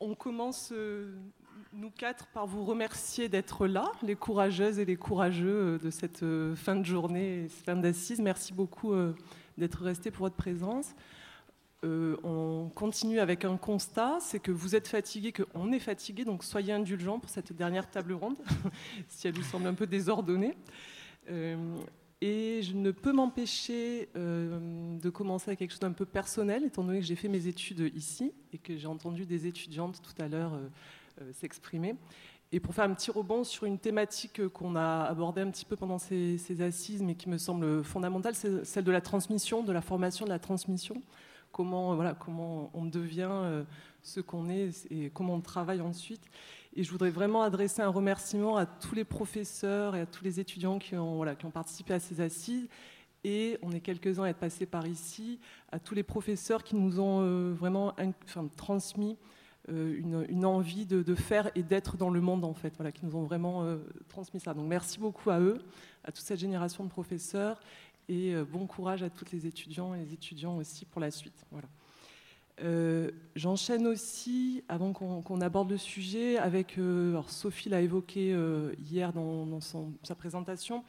on commence, euh, nous quatre, par vous remercier d'être là, les courageuses et les courageux de cette fin de journée, fin d'assises. Merci beaucoup d'être restés pour votre présence. on continue avec un constat, c'est que vous êtes fatigués, qu'on est fatigués, donc soyez indulgents pour cette dernière table ronde, si elle vous semble un peu désordonnée. Et je ne peux m'empêcher euh, de commencer avec quelque chose d'un peu personnel, étant donné que j'ai fait mes études ici et que j'ai entendu des étudiantes tout à l'heure euh, euh, s'exprimer. Et pour faire un petit rebond sur une thématique qu'on a abordée un petit peu pendant ces, ces, assises, mais qui me semble fondamentale, c'est celle de la transmission, de la formation de la transmission. Comment, voilà, comment on devient ce qu'on est et comment on travaille ensuite. Et je voudrais vraiment adresser un remerciement à tous les professeurs et à tous les étudiants qui ont, participé à ces assises. Et on est quelques-uns à être passés par ici, à tous les professeurs qui nous ont euh, vraiment transmis euh, une, envie de, faire et d'être dans le monde, en fait, voilà, qui nous ont vraiment euh, transmis ça. Donc merci beaucoup à eux, à toute cette génération de professeurs, et bon courage à toutes les étudiants et les étudiants aussi pour la suite. Voilà. Euh, j'enchaîne aussi, avant qu'on aborde le sujet, avec, euh, Sophie l'a évoqué euh, hier dans, sa présentation,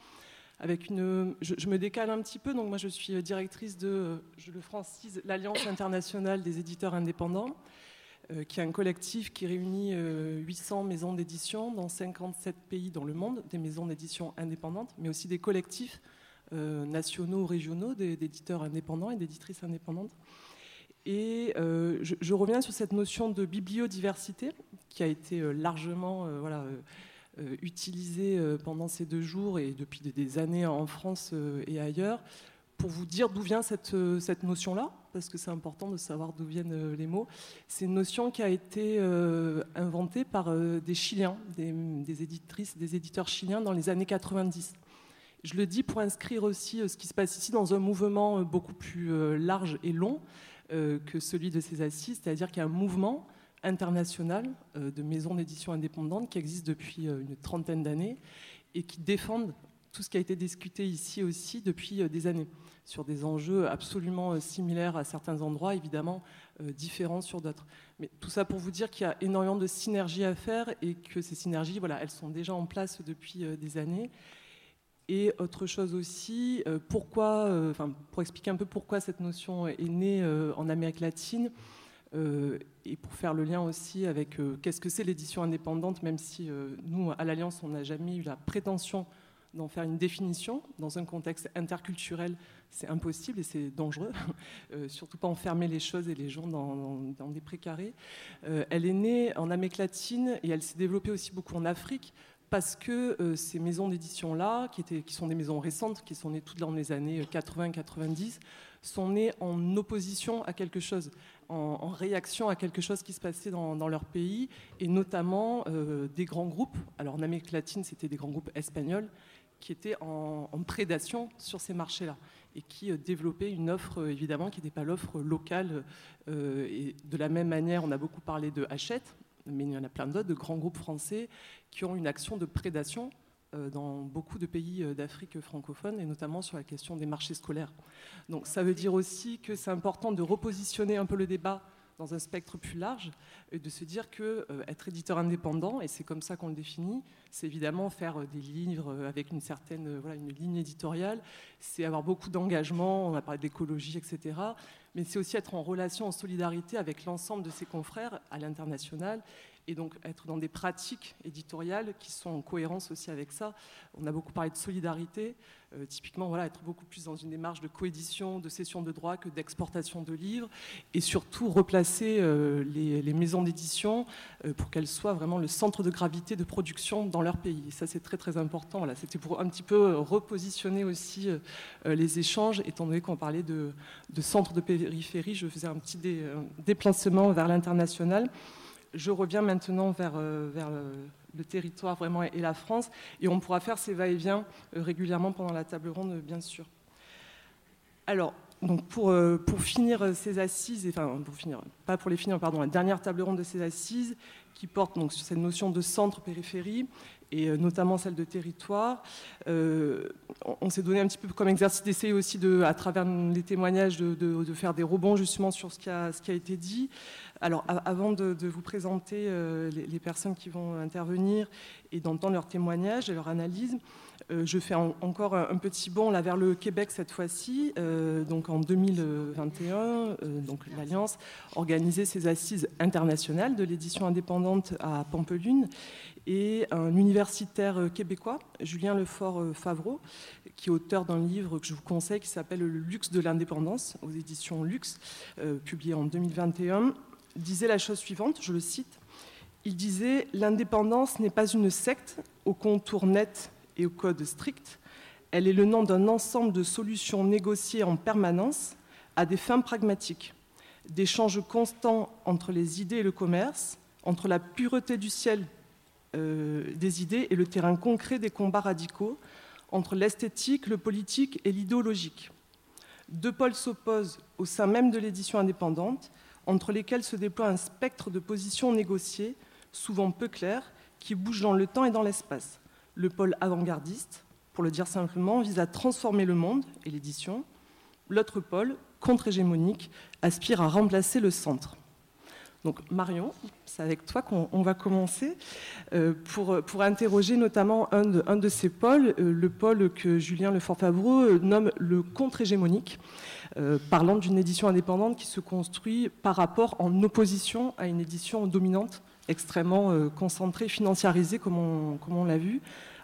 avec une, je, me décale un petit peu, donc moi je suis directrice de, je le francise, l'Alliance internationale des éditeurs indépendants, qui est un collectif qui réunit 800 maisons d'édition dans 57 pays dans le monde, des maisons d'édition indépendantes, mais aussi des collectifs nationaux régionaux d'éditeurs indépendants et d'éditrices indépendantes. Et euh, je, reviens sur cette notion de bibliodiversité qui a été euh, largement euh, utilisée pendant ces deux jours et depuis des années en France et ailleurs pour vous dire d'où vient cette, notion-là, parce que c'est important de savoir d'où viennent les mots. C'est une notion qui a été inventée par des Chiliens, des, des, éditrices, des éditeurs chiliens dans les années 90. Je le dis pour inscrire aussi ce qui se passe ici dans un mouvement beaucoup plus large et long, que celui de ces assises, c'est-à-dire qu'il y a un mouvement international euh, de maisons d'édition indépendantes qui existe depuis euh, une trentaine d'années et qui défendent tout ce qui a été discuté ici aussi depuis des années, sur des enjeux absolument similaires à certains endroits, évidemment différents sur d'autres. Mais tout ça pour vous dire qu'il y a énormément de synergies à faire et que ces synergies, voilà, elles sont déjà en place depuis des années et autre chose aussi, euh, pourquoi, euh, pour expliquer un peu pourquoi cette notion est née euh, en Amérique latine, et pour faire le lien aussi avec qu'est-ce que c'est l'édition indépendante, même si nous, à l'Alliance, on n'a jamais eu la prétention d'en faire une définition. Dans un contexte interculturel, c'est impossible et c'est dangereux. surtout pas enfermer les choses et les gens dans des précarés. elle est née en Amérique latine et elle s'est développée aussi beaucoup en Afrique parce que euh, ces maisons d'édition-là, qui, qui sont des maisons récentes, qui sont nées toutes dans les années 80-90, sont nées en opposition à quelque chose, en, réaction à quelque chose qui se passait dans, leur pays, et notamment euh, des grands groupes. Alors en Amérique latine, c'était des grands groupes espagnols qui étaient en, prédation sur ces marchés-là et qui euh, développaient une offre, évidemment, qui n'était pas l'offre locale. de la même manière, on a beaucoup parlé de Hachette, mais il y en a plein d'autres, de grands groupes français qui ont une action de prédation euh, dans beaucoup de pays euh, d'Afrique francophone, et notamment sur la question des marchés scolaires. Donc ça veut dire aussi que c'est important de repositionner un peu le débat dans un spectre plus large, et de se dire que euh, être éditeur indépendant, et c'est comme ça qu'on le définit, c'est évidemment faire des livres avec une certaine voilà, une ligne éditoriale, c'est avoir beaucoup d'engagement, on a parlé d'écologie, etc. Mais c'est aussi être en relation, en solidarité avec l'ensemble de ses confrères à l'international et donc être dans des pratiques éditoriales qui sont en cohérence aussi avec ça. On a beaucoup parlé de solidarité, euh, typiquement voilà, être beaucoup plus dans une démarche de coédition, de cession de droits que d'exportation de livres, et surtout replacer euh, les, maisons d'édition euh, pour qu'elles soient vraiment le centre de gravité de production dans leur pays. Et ça c'est très très important. Voilà, C'était pour un petit peu repositionner aussi les échanges, étant donné qu'on parlait de, de centre de périphérie, je faisais un petit déplacement vers l'international je reviens maintenant vers, euh, vers le, territoire vraiment et la France, et on pourra faire ces va-et-vient euh, régulièrement pendant la table ronde, bien sûr. Alors, donc pour, euh, pour finir ces assises, enfin pour finir, pas pour les finir, pardon, la dernière table ronde de ces assises qui porte donc sur cette notion de centre-périphérie et euh, notamment celle de territoire. Euh, on s'est donné un petit peu comme exercice d'essayer aussi, de, à travers les témoignages, de, faire des rebonds justement sur ce qui a, ce qui a été dit. Alors, avant de, vous présenter les, personnes qui vont intervenir et d'entendre leurs témoignages et leurs analyses, euh, je fais encore un, petit bond là vers le Québec cette fois-ci. Euh, donc en 2021, euh, donc l'Alliance organisait ses assises internationales de l'édition indépendante à Pampelune et un universitaire québécois, Julien Lefort-Favreau, qui est auteur d'un livre que je vous conseille qui s'appelle Le luxe de l'indépendance aux éditions Luxe, publié en 2021, disait la chose suivante, je le cite. Il disait L'indépendance n'est pas une secte au contour net et au code strict, elle est le nom d'un ensemble de solutions négociées en permanence à des fins pragmatiques, d'échanges constants entre les idées et le commerce, entre la pureté du ciel euh, des idées et le terrain concret des combats radicaux, entre l'esthétique, le politique et l'idéologique. Deux pôles s'opposent au sein même de l'édition indépendante, entre lesquels se déploie un spectre de positions négociées, souvent peu claires, qui bougent dans le temps et dans l'espace. Le pôle avant-gardiste, pour le dire simplement, vise à transformer le monde et l'édition. L'autre pôle, contre-hégémonique, aspire à remplacer le centre. Donc Marion, c'est avec toi qu'on va commencer euh, pour, interroger notamment un de, ces pôles, euh, le pôle que Julien Lefort-Favreau euh, nomme le contre-hégémonique, parlant d'une édition indépendante qui se construit par rapport en opposition à une édition dominante extrêmement concentré, financiarisé, comme on, comme on l'a vu.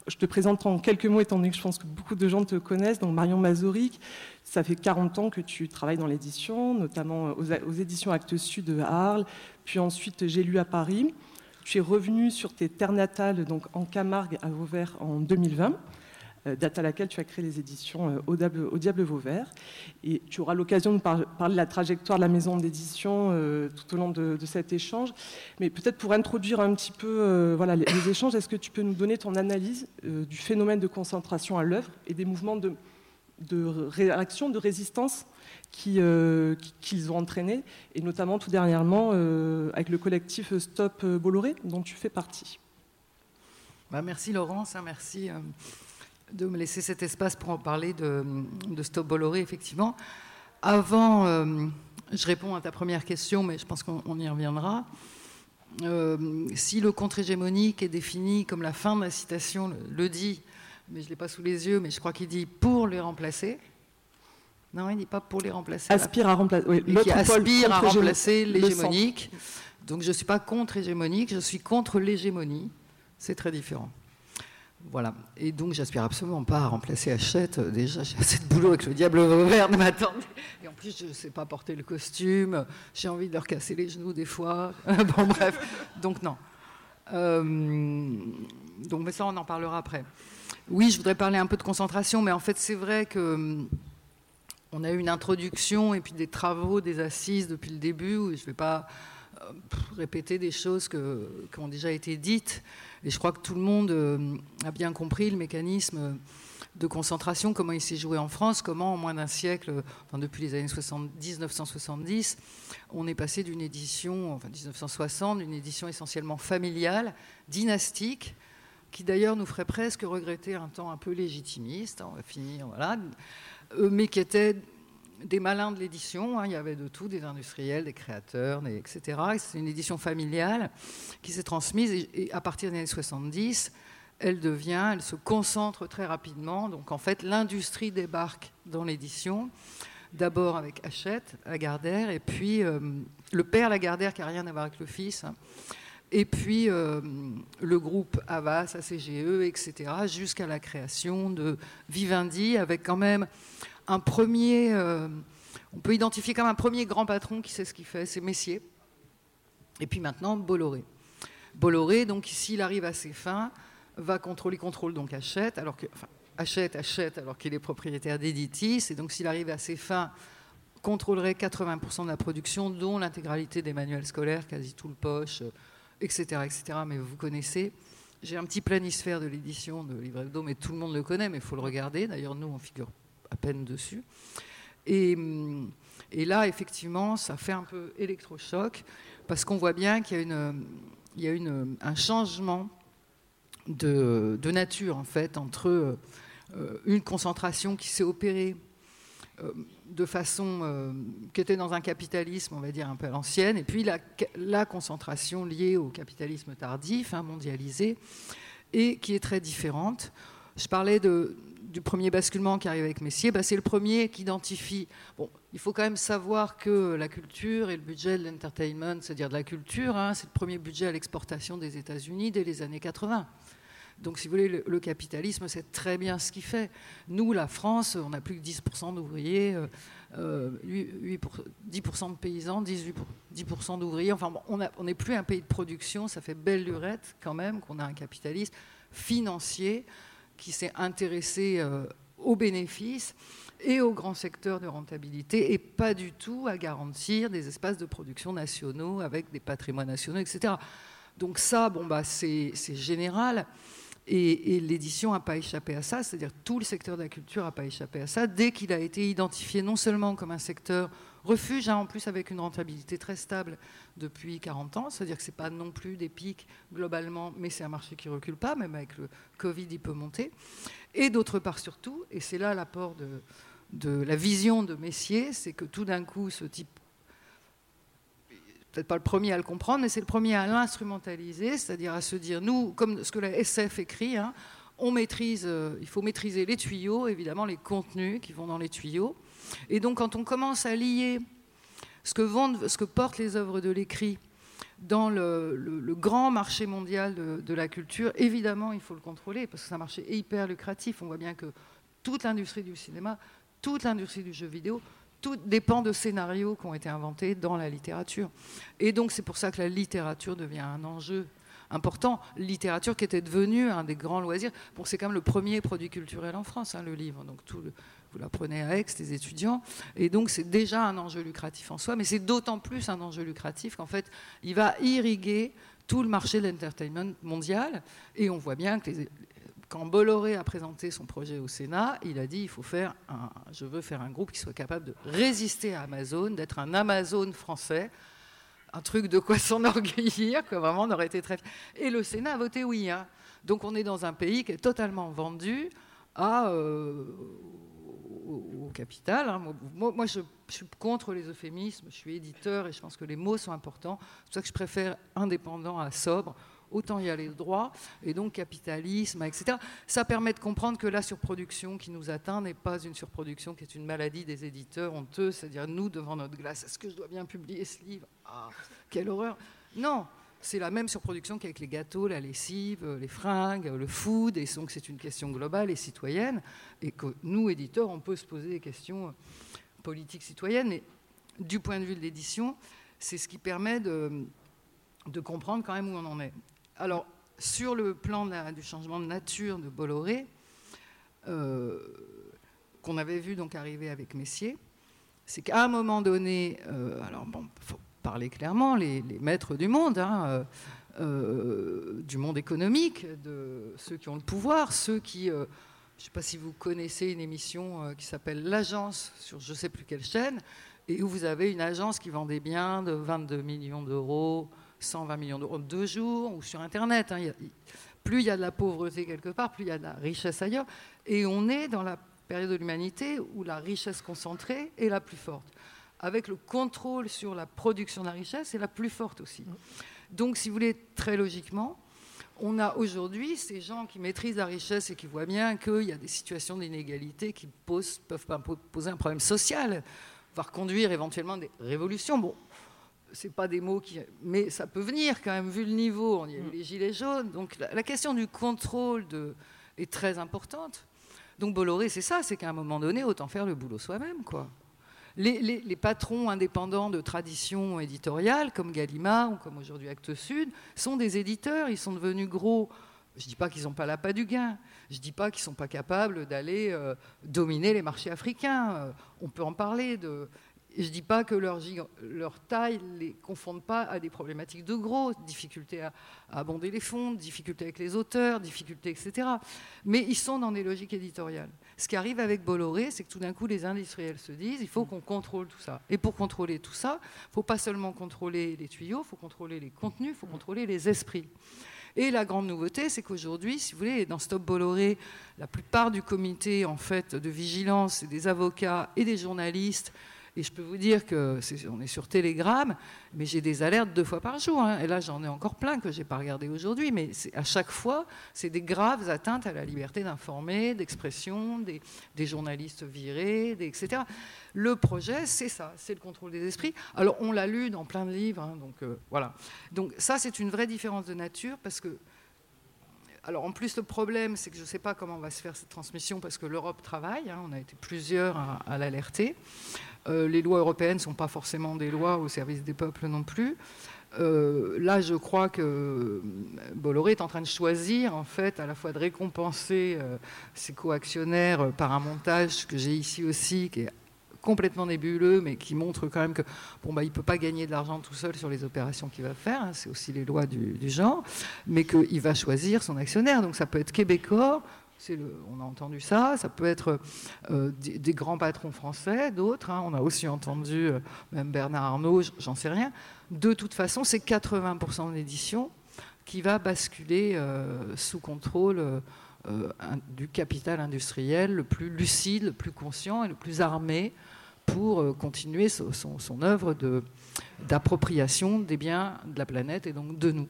Je te présente en quelques mots, étant donné que je pense que beaucoup de gens te connaissent. Donc Marion Mazoric, ça fait 40 ans que tu travailles dans l'édition, notamment aux, éditions Actes Sud à Arles, puis ensuite j'ai lu à Paris. Tu es revenu sur tes terres natales, donc en Camargue à Vauvert en 2020. Euh, date à laquelle tu as créé les éditions euh, au Diable, au Diable Vauvert. Et tu auras l'occasion de parler de la trajectoire de la maison d'édition euh, tout au long de, cet échange. Mais peut-être pour introduire un petit peu voilà, les, échanges, est-ce que tu peux nous donner ton analyse du phénomène de concentration à l'œuvre et des mouvements de, de réaction, de résistance qu'ils ont entraînés, et notamment tout dernièrement avec le collectif Stop Bolloré, dont tu fais partie? Bah, merci Laurence, hein, merci de me laisser cet espace pour en parler de, Stop Bolloré, effectivement. Avant, euh, je réponds à ta première question, mais je pense qu'on y reviendra. Euh, si le contre-hégémonique est défini comme la fin de la citation le, dit, mais je ne l'ai pas sous les yeux, mais je crois qu'il dit pour les remplacer. Non, il ne dit pas pour les remplacer. Aspire à remplacer. Oui, qui aspire à remplacer l'hégémonique. Donc je ne suis pas contre-hégémonique, je suis contre l'hégémonie. C'est très différent. Voilà. Et donc, j'aspire absolument pas à remplacer Hachette. Déjà, j'ai assez de boulot avec le diable vert de m'attendre. Et en plus, je ne sais pas porter le costume. J'ai envie de leur casser les genoux des fois. bon, bref. Donc, non. Euh, donc, mais ça, on en parlera après. Oui, je voudrais parler un peu de concentration, mais en fait, c'est vrai que hum, on a eu une introduction et puis des travaux, des assises depuis le début. Je ne vais pas euh, répéter des choses qui ont déjà été dites. Et je crois que tout le monde euh, a bien compris le mécanisme de concentration, comment il s'est joué en France, comment en moins d'un siècle, depuis les années 1970, on est passé d'une édition, enfin 1960, d'une édition essentiellement familiale, dynastique, qui d'ailleurs nous ferait presque regretter un temps un peu légitimiste, on va finir, voilà, euh, mais qui était des malins de l'édition, hein, il y avait de tout, des industriels, des créateurs, etc. C'est une édition familiale qui s'est transmise et, à partir des années 70, elle devient, elle se concentre très rapidement. Donc en fait, l'industrie débarque dans l'édition, d'abord avec Hachette, Lagardère, et puis euh, le père Lagardère qui n'a rien à voir avec le fils. Hein, et puis euh, le groupe Avas, ACGE, etc., jusqu'à la création de Vivendi, avec quand même un premier, euh, on peut identifier comme un premier grand patron qui sait ce qu'il fait, c'est Messier. Et puis maintenant, Bolloré. Bolloré, donc s'il arrive à ses fins, va contrôler, contrôle donc achète, alors que, achète, achète, alors qu'il est propriétaire d'Editis, et donc s'il arrive à ses fins, contrôlerait 80% de la production, dont l'intégralité des manuels scolaires, quasi tout le poche, etc., euh, etc. Mais vous connaissez. J'ai un petit planisphère de l'édition de Livre Hebdo, mais tout le monde le connaît, mais il faut le regarder. D'ailleurs, nous, on figure à peine dessus. Et, et, là, effectivement, ça fait un peu électrochoc, parce qu'on voit bien qu'il y a, une, il y a une, un changement de, de, nature, en fait, entre une concentration qui s'est opérée euh, de façon euh, qui était dans un capitalisme, on va dire, un peu à et puis la, concentration liée au capitalisme tardif, hein, mondialisé, et qui est très différente. Je parlais de, du premier basculement qui arrive avec Messier, bah, c'est le premier qui identifie. Bon, il faut quand même savoir que la culture et le budget de l'entertainment, c'est-à-dire de la culture, hein, c'est le premier budget à l'exportation des États-Unis dès les années 80. Donc, si vous voulez, le, capitalisme, c'est très bien ce qu'il fait. Nous, la France, on n'a plus que 10% d'ouvriers, 10% euh, de paysans, 18, 10% d'ouvriers. Enfin, on n'est plus un pays de production. Ça fait belle lurette, quand même, qu'on a un capitalisme financier qui s'est intéressé euh, aux bénéfices et aux grands secteurs de rentabilité et pas du tout à garantir des espaces de production nationaux avec des patrimoines nationaux, etc. Donc ça, bon, bah, c'est général. Et, l'édition n'a pas échappé à ça, c'est-à-dire tout le secteur de la culture n'a pas échappé à ça, dès qu'il a été identifié non seulement comme un secteur refuge, hein, en plus avec une rentabilité très stable depuis 40 ans, c'est-à-dire que ce n'est pas non plus des pics globalement, mais c'est un marché qui ne recule pas, même avec le Covid, il peut monter. Et d'autre part surtout, et c'est là l'apport de, la vision de Messier, c'est que tout d'un coup, ce type peut-être pas le premier à le comprendre, mais c'est le premier à l'instrumentaliser, c'est-à-dire à se dire, nous, comme ce que la SF écrit, hein, on maîtrise, euh, il faut maîtriser les tuyaux, évidemment les contenus qui vont dans les tuyaux. Et donc quand on commence à lier ce que, portent les œuvres de l'écrit dans le, grand marché mondial de, de, la culture, évidemment il faut le contrôler, parce que c'est un marché hyper lucratif. On voit bien que toute l'industrie du cinéma, toute l'industrie du jeu vidéo, tout dépend de scénarios qui ont été inventés dans la littérature. Et donc c'est pour ça que la littérature devient un enjeu important. Littérature qui était devenue un des grands loisirs. Bon, c'est quand même le premier produit culturel en France, hein, le livre. Donc tout vous l'apprenez à Aix, les étudiants. Et donc c'est déjà un enjeu lucratif en soi, mais c'est d'autant plus un enjeu lucratif qu'en fait, il va irriguer tout le marché de l'entertainment mondial. Et on voit bien que quand Bolloré a présenté son projet au Sénat, il a dit il faut faire un, je veux faire un groupe qui soit capable de résister à Amazon, d'être un Amazon français, un truc de quoi s'enorgueillir, que vraiment on aurait été très. Et le Sénat a voté oui. Hein. Donc on est dans un pays qui est totalement vendu à, euh, au, capital. Hein. Moi, je, je, suis contre les euphémismes, je suis éditeur et je pense que les mots sont importants. C'est pour ça que je préfère indépendant à sobre autant y aller droit, et donc capitalisme, etc. Ça permet de comprendre que la surproduction qui nous atteint n'est pas une surproduction qui est une maladie des éditeurs honteux, c'est-à-dire nous devant notre glace, est-ce que je dois bien publier ce livre? Ah, quelle horreur Non, c'est la même surproduction qu'avec les gâteaux, la lessive, les fringues, le food, et donc c'est une question globale et citoyenne, et que nous, éditeurs, on peut se poser des questions politiques citoyennes, mais du point de vue de l'édition, c'est ce qui permet de, comprendre quand même où on en est. Alors, sur le plan du changement de nature de Bolloré, euh, qu'on avait vu donc arriver avec Messier, c'est qu'à un moment donné, euh, alors bon, faut parler clairement, les, maîtres du monde, hein, euh, du monde économique, de ceux qui ont le pouvoir, ceux qui, je ne sais pas si vous connaissez une émission qui s'appelle L'Agence sur je ne sais plus quelle chaîne, et où vous avez une agence qui vend des biens de 22 millions d'euros, 120 millions d'euros en deux jours, ou sur Internet. Hein. plus il y a de la pauvreté quelque part, plus il y a de la richesse ailleurs. Et on est dans la période de l'humanité où la richesse concentrée est la plus forte. Avec le contrôle sur la production de la richesse, c'est la plus forte aussi. Donc, si vous voulez, très logiquement, on a aujourd'hui ces gens qui maîtrisent la richesse et qui voient bien qu'il y a des situations d'inégalité qui posent, peuvent poser un problème social, voire conduire éventuellement des révolutions. Bon, c'est pas des mots qui. Mais ça peut venir quand même, vu le niveau. On y a eu mm. les gilets jaunes. Donc la, question du contrôle de, est très importante. Donc Bolloré, c'est ça, c'est qu'à un moment donné, autant faire le boulot soi-même, quoi. Les, patrons indépendants de tradition éditoriale, comme Gallimard ou comme aujourd'hui Actes Sud, sont des éditeurs. Ils sont devenus gros. Je ne dis pas qu'ils n'ont pas la du gain. Je ne dis pas qu'ils ne sont pas capables d'aller euh, dominer les marchés africains. Euh, on peut en parler. De je ne dis pas que leur, taille ne les confonde pas à des problématiques de gros, difficultés à, abonder les fonds, difficultés avec les auteurs, difficultés, etc. Mais ils sont dans des logiques éditoriales. Ce qui arrive avec Bolloré, c'est que tout d'un coup, les industriels se disent il faut qu'on contrôle tout ça. Et pour contrôler tout ça, il ne faut pas seulement contrôler les tuyaux, il faut contrôler les contenus, il faut contrôler les esprits. Et la grande nouveauté, c'est qu'aujourd'hui, si vous voulez, dans Stop Bolloré, la plupart du comité en fait de vigilance, des avocats et des journalistes et je peux vous dire que est, on est sur Telegram, mais j'ai des alertes deux fois par jour. Hein. Et là, j'en ai encore plein que je n'ai pas regardé aujourd'hui. Mais à chaque fois, c'est des graves atteintes à la liberté d'informer, d'expression, des, journalistes virés, etc. Le projet, c'est ça, c'est le contrôle des esprits. Alors, on l'a lu dans plein de livres. Hein, donc, euh, voilà. Donc, ça, c'est une vraie différence de nature parce que alors en plus, le problème, c'est que je ne sais pas comment va se faire cette transmission parce que l'Europe travaille, hein. on a été plusieurs à l'alerter. Euh, les lois européennes ne sont pas forcément des lois au service des peuples non plus. Euh, là, je crois que euh, Bolloré est en train de choisir, en fait, à la fois de récompenser ses coactionnaires par un montage que j'ai ici aussi, qui est complètement nébuleux, mais qui montre quand même que bon, bah, il ne peut pas gagner de l'argent tout seul sur les opérations qu'il va faire, hein, c'est aussi les lois du, genre, mais qu'il va choisir son actionnaire. Donc ça peut être québécois, on a entendu ça, ça peut être euh, des, grands patrons français, d'autres, hein. on a aussi entendu euh, même Bernard Arnault, j'en sais rien. De toute façon, c'est 80% d'édition qui va basculer euh, sous contrôle du capital industriel le plus lucide, le plus conscient et le plus armé pour continuer son, son œuvre d'appropriation des biens de la planète et donc de nous.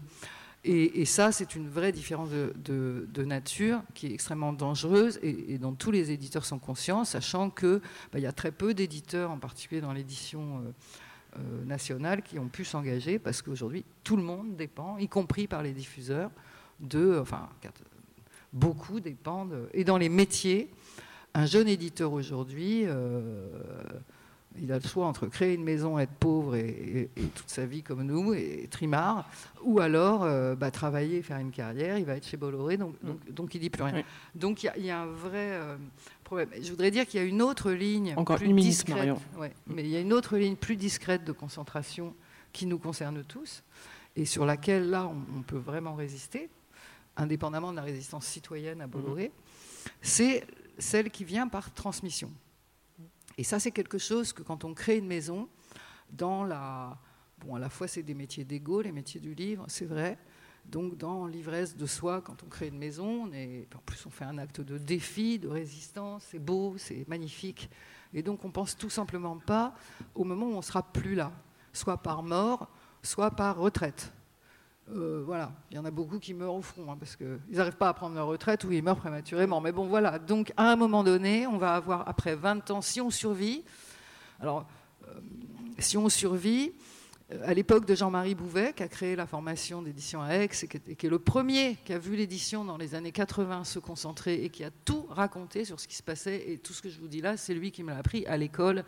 Et, ça, c'est une vraie différence de, nature qui est extrêmement dangereuse et, dont tous les éditeurs sont conscients, sachant qu'il bah, y a très peu d'éditeurs, en particulier dans l'édition euh, euh, nationale, qui ont pu s'engager parce qu'aujourd'hui, tout le monde dépend, y compris par les diffuseurs, de. Enfin, beaucoup dépendent. Et dans les métiers, un jeune éditeur aujourd'hui. Euh, il a le choix entre créer une maison, être pauvre et, toute sa vie comme nous, et, trimard, ou alors euh, bah, travailler, faire une carrière, il va être chez Bolloré, donc, donc, donc il dit plus rien. Donc il y, a un vrai euh, problème. Je voudrais dire qu'il y a une autre ligne Encore plus une discrète, mais il y a une autre ligne plus discrète de concentration qui nous concerne tous, et sur laquelle là on, peut vraiment résister, indépendamment de la résistance citoyenne à Bolloré, mmh. c'est celle qui vient par transmission. Et ça, c'est quelque chose que quand on crée une maison, dans la. Bon, à la fois, c'est des métiers d'ego, les métiers du livre, c'est vrai. Donc, dans l'ivresse de soi, quand on crée une maison, en plus, on fait un acte de défi, de résistance, c'est beau, c'est magnifique. Et donc, on pense tout simplement pas au moment où on sera plus là, soit par mort, soit par retraite. Euh, voilà, il y en a beaucoup qui meurent au front, hein, parce qu'ils n'arrivent pas à prendre leur retraite ou ils meurent prématurément. Mais bon, voilà, donc à un moment donné, on va avoir, après 20 ans, si on survit, alors, euh, si on survit, euh, à l'époque de Jean-Marie Bouvet, qui a créé la formation d'édition à Aix, et qui est le premier qui a vu l'édition dans les années 80 se concentrer et qui a tout raconté sur ce qui se passait, et tout ce que je vous dis là, c'est lui qui me l'a appris à l'école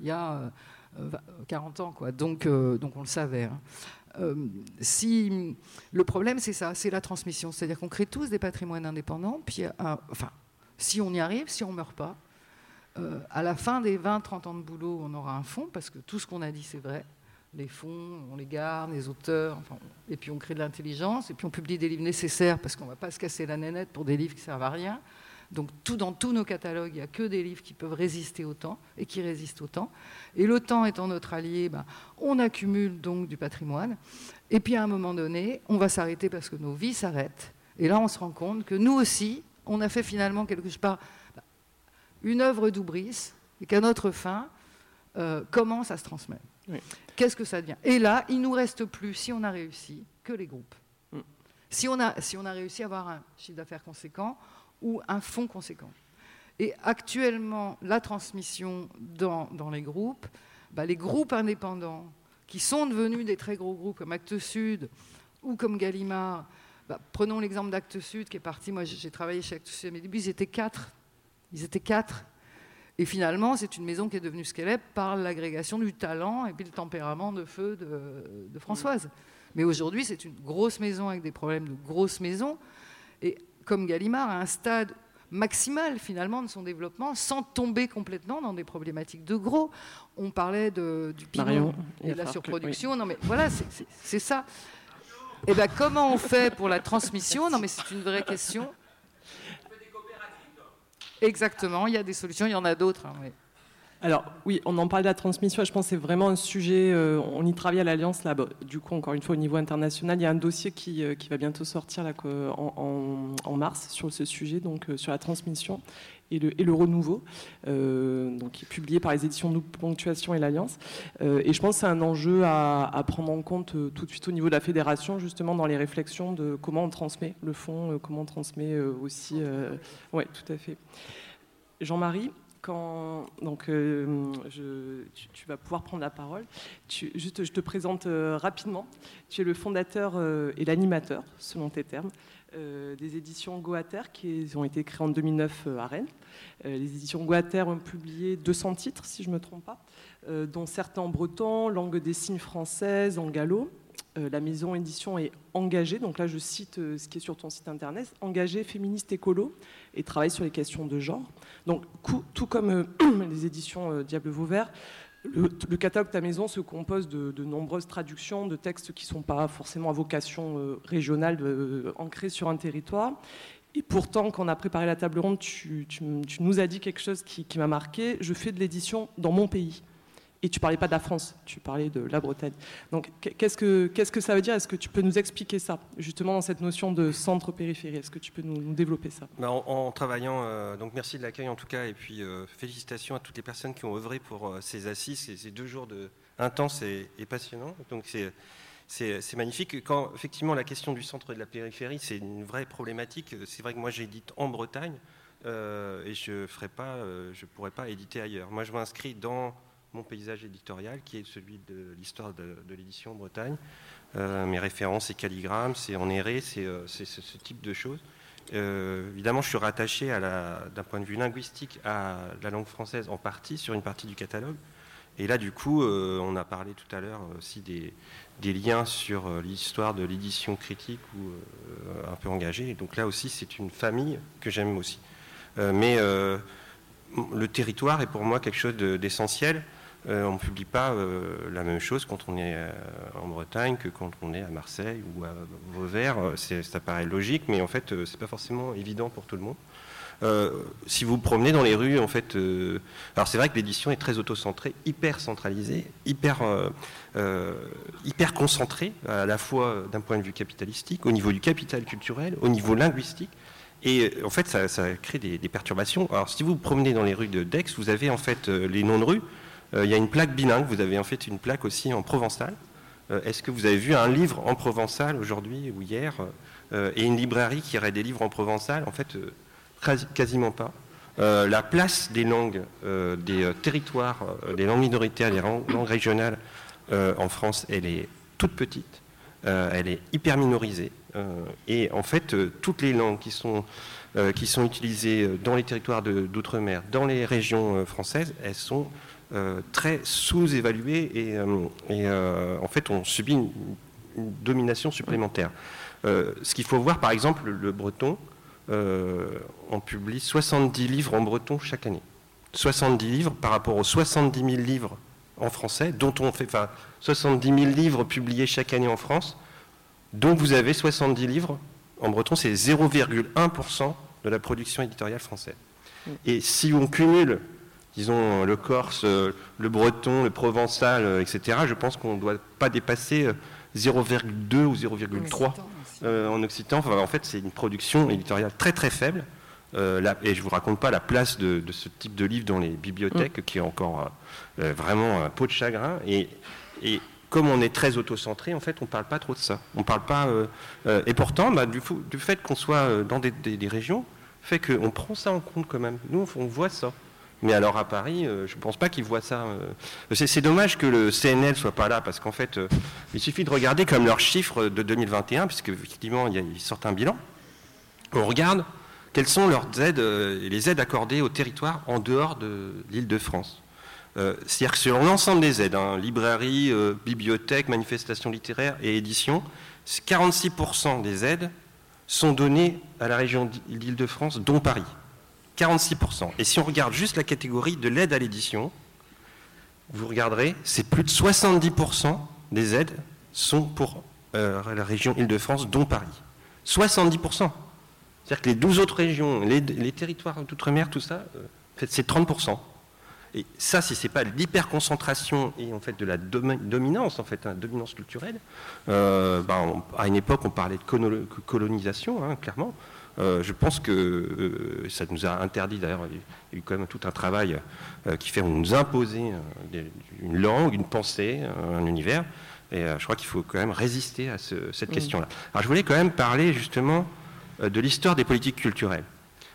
il y a 40 ans, donc on le savait. Hein. Euh, si, le problème, c'est ça, c'est la transmission. C'est-à-dire qu'on crée tous des patrimoines indépendants, puis, enfin, si on y arrive, si on ne meurt pas, euh, à la fin des 20-30 ans de boulot, on aura un fonds, parce que tout ce qu'on a dit, c'est vrai. Les fonds, on les garde, les auteurs, et puis on crée de l'intelligence, et puis on publie des livres nécessaires, parce qu'on ne va pas se casser la nénette pour des livres qui ne servent à rien. Donc tout, dans tous nos catalogues, il n'y a que des livres qui peuvent résister au temps et qui résistent au temps. Et le temps étant notre allié, ben, on accumule donc du patrimoine. Et puis à un moment donné, on va s'arrêter parce que nos vies s'arrêtent. Et là, on se rend compte que nous aussi, on a fait finalement quelque part une œuvre d'oubris et qu'à notre fin, euh, comment ça se transmet? Qu'est-ce que ça devient? Et là, il nous reste plus, si on a réussi, que les groupes. Mm. Si on, a, si on a réussi à avoir un chiffre d'affaires conséquent, ou un fonds conséquent. Et actuellement, la transmission dans, les groupes, bah, les groupes indépendants qui sont devenus des très gros groupes comme Actes Sud ou comme Gallimard, bah, prenons l'exemple d'Actes Sud qui est parti, moi j'ai travaillé chez Actes Sud à mes débuts, ils étaient quatre. Ils étaient quatre. Et finalement, c'est une maison qui est devenue ce qu'elle est par l'agrégation du talent et puis le tempérament de feu de, de Françoise. Mais aujourd'hui, c'est une grosse maison avec des problèmes de grosse maison. Et comme Gallimard, à un stade maximale finalement de son développement sans tomber complètement dans des problématiques de gros. On parlait de, du pignon et de la surproduction. Non mais voilà, c'est ça. Et eh bien comment on fait pour la transmission? Non mais c'est une vraie question. Exactement, il y a des solutions, il y en a d'autres. Hein, alors oui, on en parle de la transmission, je pense que c'est vraiment un sujet, euh, on y travaille à l'Alliance, là, du coup, encore une fois, au niveau international, il y a un dossier qui, euh, va bientôt sortir en, mars sur ce sujet, donc euh, sur la transmission et le, renouveau, donc, qui est publié par les éditions Nous Ponctuation et l'Alliance. et je pense que c'est un enjeu à, prendre en compte tout de suite au niveau de la fédération, justement, dans les réflexions de comment on transmet le fond, comment on transmet aussi... oui, tout à fait. Jean-Marie? Quand donc, euh, tu, vas pouvoir prendre la parole. juste, je te présente euh, rapidement. Tu es le fondateur euh, et l'animateur, selon tes termes, des éditions Goater qui ont été créées en 2009 à Rennes. les éditions Goater ont publié 200 titres, si je ne me trompe pas, dont certains en breton, langue des signes française, en gallo. la maison édition est engagée, donc là je cite ce qui est sur ton site internet, engagée féministe écolo et travaille sur les questions de genre. Donc, tout comme euh, les éditions euh, Diable Vauvert, le, le, catalogue Ta Maison se compose de, nombreuses traductions de textes qui ne sont pas forcément à vocation euh, régionale, ancrés sur un territoire. Et pourtant, quand on a préparé la table ronde, tu, nous as dit quelque chose qui m'a marqué. Je fais de l'édition dans mon pays. Et tu parlais pas de la France, tu parlais de la Bretagne. Donc qu'est-ce que, qu'est-ce que ça veut dire? Est-ce que tu peux nous expliquer ça, justement dans cette notion de centre-périphérie Est-ce que tu peux nous, développer ça? Bah, en, travaillant, euh, donc merci de l'accueil en tout cas, et puis euh, félicitations à toutes les personnes qui ont œuvré pour euh, ces assises, ces, deux jours de, intenses et, passionnants. Donc c'est, c'est, magnifique. Quand effectivement la question du centre et de la périphérie, c'est une vraie problématique. C'est vrai que moi j'édite en Bretagne et je ne pourrais pas éditer ailleurs. Moi je m'inscris dans mon paysage éditorial, qui est celui de l'histoire de, l'édition en Bretagne. Euh, mes références, c'est Calligramme, c'est En Erré, c'est euh, ce type de choses. Euh, évidemment, je suis rattaché d'un point de vue linguistique à la langue française en partie, sur une partie du catalogue. Et là, du coup, on a parlé tout à l'heure aussi des, des, liens sur l'histoire de l'édition critique ou un peu engagée. donc là aussi, c'est une famille que j'aime aussi. mais le territoire est pour moi quelque chose d'essentiel. Euh, on ne publie pas euh, la même chose quand on est euh, en Bretagne que quand on est à Marseille ou à Vauvert. ça paraît logique, mais en fait, ce n'est pas forcément évident pour tout le monde. si vous promenez dans les rues, en fait, alors c'est vrai que l'édition est très auto-centrée, hyper centralisée, hyper, hyper concentrée, à la fois d'un point de vue capitalistique, au niveau du capital culturel, au niveau linguistique. Et en fait, ça, crée des, des, perturbations. Alors, si vous promenez dans les rues de Dex, vous avez en fait les noms de rues il y a une plaque bilingue, vous avez en fait une plaque aussi en provençal. Euh, est-ce que vous avez vu un livre en provençal aujourd'hui ou hier euh, et une librairie qui aurait des livres en provençal? En fait, quasiment pas. la place des langues, des territoires, des langues minoritaires, des langues régionales en France, elle est toute petite, elle est hyper minorisée. et en fait, toutes les langues qui sont, qui sont utilisées dans les territoires d'outre-mer, dans les régions françaises, elles sont euh, très sous-évalué et, euh, euh, en fait on subit une, domination supplémentaire. ce qu'il faut voir par exemple le breton, on publie 70 livres en breton chaque année. 70 livres par rapport aux 70 000 livres en français, dont on fait, enfin 70 000 livres publiés chaque année en France, dont vous avez 70 livres en breton, c'est 0,1% de la production éditoriale française. Et si on cumule disons, le corse, euh, le breton, le provençal, euh, etc., je pense qu'on ne doit pas dépasser 0,2 euh, ou 0,3 en occitan. en fait, c'est une production éditoriale très très faible. et je ne vous raconte pas la place de, ce type de livre dans les bibliothèques, mm. qui est encore vraiment un pot de chagrin. Et, comme on est très autocentré, en fait, on ne parle pas trop de ça. On parle pas. et pourtant, bah, du, fait qu'on soit dans des, des régions, fait qu'on prend ça en compte quand même. Nous, on voit ça. Mais alors à Paris, euh, je ne pense pas qu'ils voient ça. Euh. C'est dommage que le CNL soit pas là, parce qu'en fait, euh, il suffit de regarder comme leurs chiffres de 2021, puisque effectivement, ils sortent un bilan. On regarde quelles sont leurs aides, les aides accordées au territoire en dehors de l'île de France. C'est-à-dire que sur l'ensemble des aides, hein, librairie, bibliothèque, manifestations littéraires et éditions, 46% des aides sont données à la région d'Île-de-France, dont Paris. 46%. Et si on regarde juste la catégorie de l'aide à l'édition, vous regarderez, c'est plus de 70% des aides sont pour euh, la région Île-de-France, dont Paris. 70%. C'est-à-dire que les 12 autres régions, les, territoires d'outre-mer, tout ça, euh, c'est 30%. Et ça, si ce n'est pas l'hyperconcentration et en fait de la dominance, en fait, hein, dominance culturelle, euh, ben, à une époque on parlait de colonisation, hein, clairement. Euh, je pense que ça nous a interdit, d'ailleurs, il y a eu quand même tout un travail qui fait nous imposer une langue, une pensée, un univers. Et je crois qu'il faut quand même résister à cette question-là. Alors je voulais quand même parler justement euh, de l'histoire des politiques culturelles.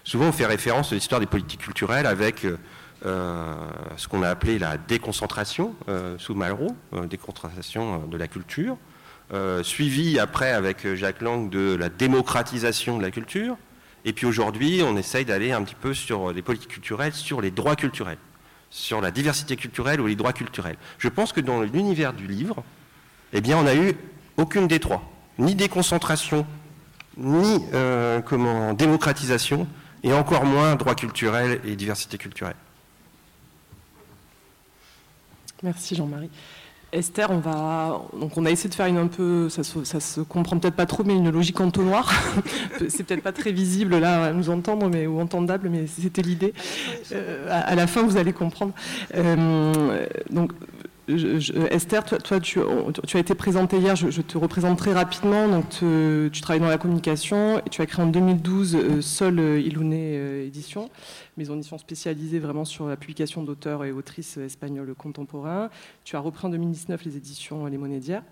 Souvent, on fait référence à l'histoire des politiques culturelles avec euh, euh, ce qu'on a appelé la déconcentration sous Malraux, déconcentration de la culture, suivi après avec Jacques Lang de la démocratisation de la culture. Et puis aujourd'hui, on essaye d'aller un petit peu sur les politiques culturelles, sur les droits culturels, sur la diversité culturelle ou les droits culturels. Je pense que dans l'univers du livre, eh bien, on n'a eu aucune des trois, ni déconcentration ni euh, comment, démocratisation, et encore moins droit culturel et diversité culturelle. Merci Jean-Marie. Esther, on va donc on a essayé de faire une un peu, ça se, comprend peut-être pas trop, mais une logique entonnoir. c'est peut-être pas très visible là à nous entendre, mais ou entendable, mais c'était l'idée. Euh, à, la fin, vous allez comprendre. Euh, donc Esther, toi, tu, as été présentée hier, je, te représente très rapidement. Donc, tu travailles dans la communication et tu as créé en 2012 euh, Sol euh, Ilouné euh, Édition maison d'édition spécialisée vraiment sur la publication d'auteurs et autrices espagnoles contemporains. Tu as repris en 2019 les éditions Les Monédières,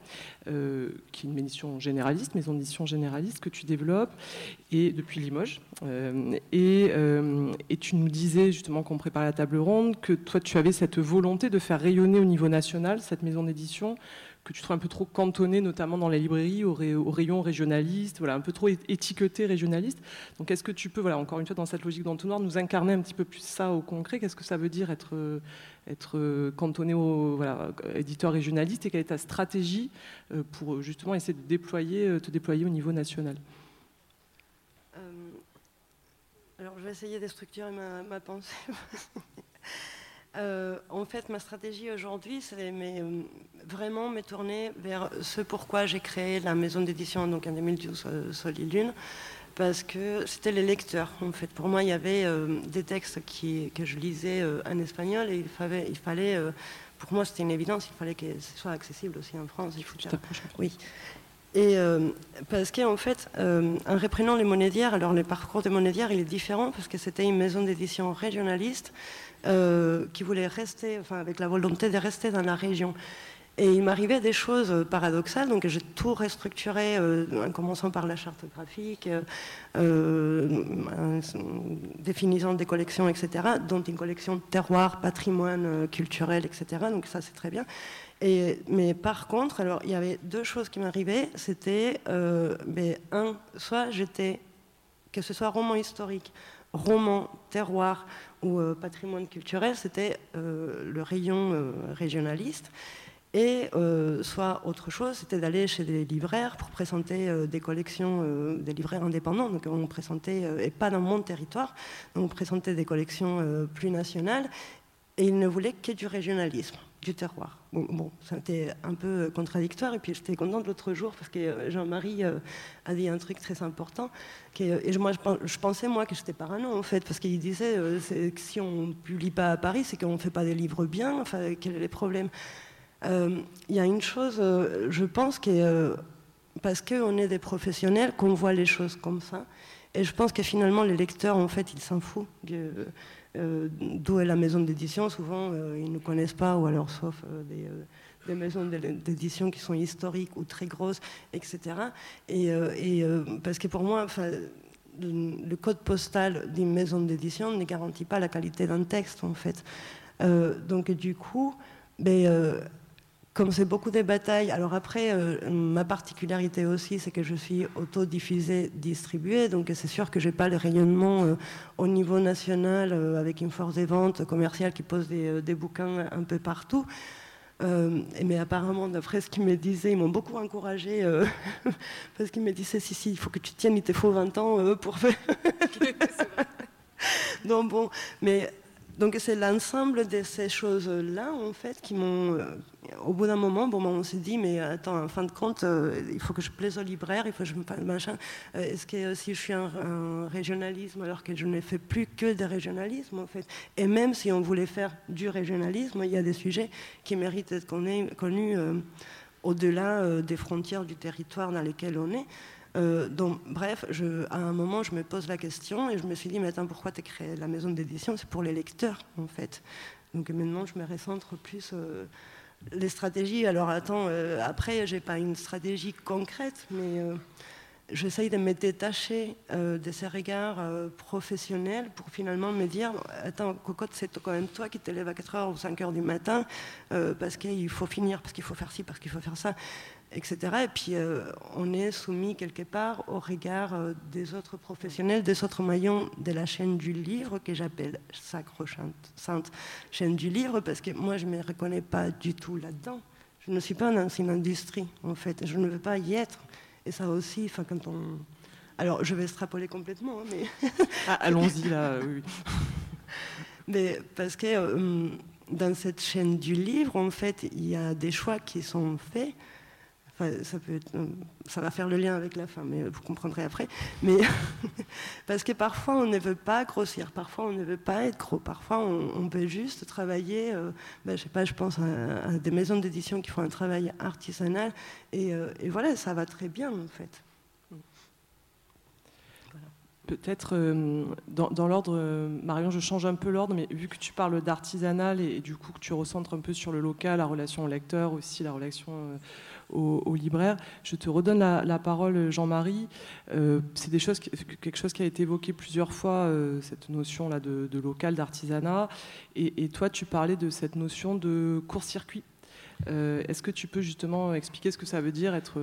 euh, qui est une édition généraliste, maison d'édition généraliste que tu développes, et depuis Limoges. Euh, et, euh, et, tu nous disais justement qu'on préparait la table ronde que toi tu avais cette volonté de faire rayonner au niveau national cette maison d'édition que tu trouves un peu trop cantonné, notamment dans les librairies, au, rayon régionaliste, voilà, un peu trop étiqueté régionaliste. Donc, est-ce que tu peux, voilà, encore une fois, dans cette logique d'entonnoir, nous incarner un petit peu plus ça au concret? Qu'est-ce que ça veut dire être, être cantonné au voilà, éditeur régionaliste et quelle est ta stratégie euh, pour justement essayer de euh, te déployer au niveau national? Euh, Alors, je vais essayer de structurer ma pensée. Euh, en fait, ma stratégie aujourd'hui, c'est euh, vraiment me tourner vers ce pourquoi j'ai créé la maison d'édition donc en 2012 euh, Solid Lune, parce que c'était les lecteurs. En fait, pour moi, il y avait des textes qui, que je lisais en espagnol et il fallait, il fallait pour moi, c'était une évidence, il fallait que ce soit accessible aussi en France. Il faut Oui. Et parce qu'en fait, en reprenant les monédières, alors le parcours des monédières, il est différent parce que c'était une maison d'édition régionaliste euh, qui voulait rester, enfin, avec la volonté de rester dans la région. Et il m'arrivait des choses paradoxales, donc j'ai tout restructuré euh, en commençant par la charte graphique, euh, définition des collections, etc., dont une collection terroir, patrimoine culturel, etc. Donc ça c'est très bien. Mais par contre, alors il y avait deux choses qui m'arrivaient. C'était, mais un, soit j'étais, que ce soit roman historique, roman terroir, ou euh, patrimoine culturel, c'était euh, le rayon euh, régionaliste. Et soit autre chose, c'était d'aller chez des libraires pour présenter des collections, des libraires indépendants. Donc on présentait, et pas dans mon territoire, donc on présentait des collections plus nationales. Et ils ne voulaient que du régionalisme du terroir. Bon, bon c'était un peu contradictoire. Et puis j'étais contente l'autre jour parce que euh, Jean-Marie euh, a dit un truc très important. et moi, je, pensais, moi, que j'étais parano, en fait, parce qu'il disait euh, que si on ne publie pas à Paris, c'est qu'on ne fait pas des livres bien. Enfin, quels sont les problèmes Il y a une chose, je pense, que parce qu'on est des professionnels, qu'on voit les choses comme ça. Et je pense que finalement, les lecteurs, en fait, ils s'en foutent. D'où est la maison d'édition. Souvent, euh, ils ne connaissent pas, ou alors sauf euh, des, maisons d'édition qui sont historiques ou très grosses, etc. Et, parce que pour moi, le code postal d'une maison d'édition ne garantit pas la qualité d'un texte, en fait. donc, du coup, ben, comme c'est beaucoup des batailles, alors après, euh, ma particularité aussi, c'est que je suis autodiffusée, distribuée, donc c'est sûr que je n'ai pas le rayonnement euh, au niveau national euh, avec une force des ventes commerciales qui pose des, bouquins un peu partout. mais apparemment, d'après ce qu'ils me disaient, ils m'ont beaucoup encouragé parce qu'ils me disaient si, si, il faut que tu tiennes, il te faut 20 ans pour faire. Donc bon, mais donc c'est l'ensemble de ces choses-là, en fait, qui m'ont... Euh, au bout d'un moment, bon, on s'est dit, mais attends, en fin de compte, euh, il faut que je plaise au libraire, il faut que je me fasse machin. Euh, est-ce que si je suis un, régionalisme, alors que je ne fais plus que des régionalismes, en fait? Et même si on voulait faire du régionalisme, il y a des sujets qui méritent d'être connus au-delà des frontières du territoire dans lesquels on est. Euh, donc, bref, à un moment, je me pose la question et je me suis dit, mais attends, pourquoi tu as créé la maison d'édition? C'est pour les lecteurs, en fait. Donc maintenant, je me recentre plus euh, les stratégies. Alors attends, euh, après, j'ai pas une stratégie concrète, mais j'essaye de me détacher de ces regards professionnels pour finalement me dire, attends, cocotte, c'est quand même toi qui te lèves à 4h ou 5h du matin parce qu'il faut finir, parce qu'il faut faire ci, parce qu'il faut faire ça etc. Et puis euh, on est soumis quelque part au regard euh, des autres professionnels, des autres maillons de la chaîne du livre, que j'appelle sacro-sainte chaîne du livre, parce que moi je ne me reconnais pas du tout là-dedans. Je ne suis pas dans une industrie, en fait. Je ne veux pas y être. Et ça aussi, enfin, quand on. Alors, je vais extrapoler complètement, hein, mais. Ah, allons-y, là, oui. mais parce que euh, dans cette chaîne du livre, en fait, il y a des choix qui sont faits euh, ça va faire le lien avec la fin, mais vous comprendrez après. Mais parce que parfois on ne veut pas grossir, parfois on ne veut pas être gros, parfois on, peut juste travailler. Euh, ben, je sais pas, je pense à, des maisons d'édition qui font un travail artisanal, et, euh, et, voilà, ça va très bien en fait. Peut-être dans, l'ordre, Marion, je change un peu l'ordre, mais vu que tu parles d'artisanal et, du coup que tu recentres un peu sur le local, la relation au lecteur aussi, la relation aux, libraires. Je te redonne la, parole, Jean-Marie. Euh, c'est des choses, quelque chose qui a été évoqué plusieurs fois, euh, cette notion-là de, local, d'artisanat. Et, toi, tu parlais de cette notion de court-circuit. Euh, est-ce que tu peux justement expliquer ce que ça veut dire être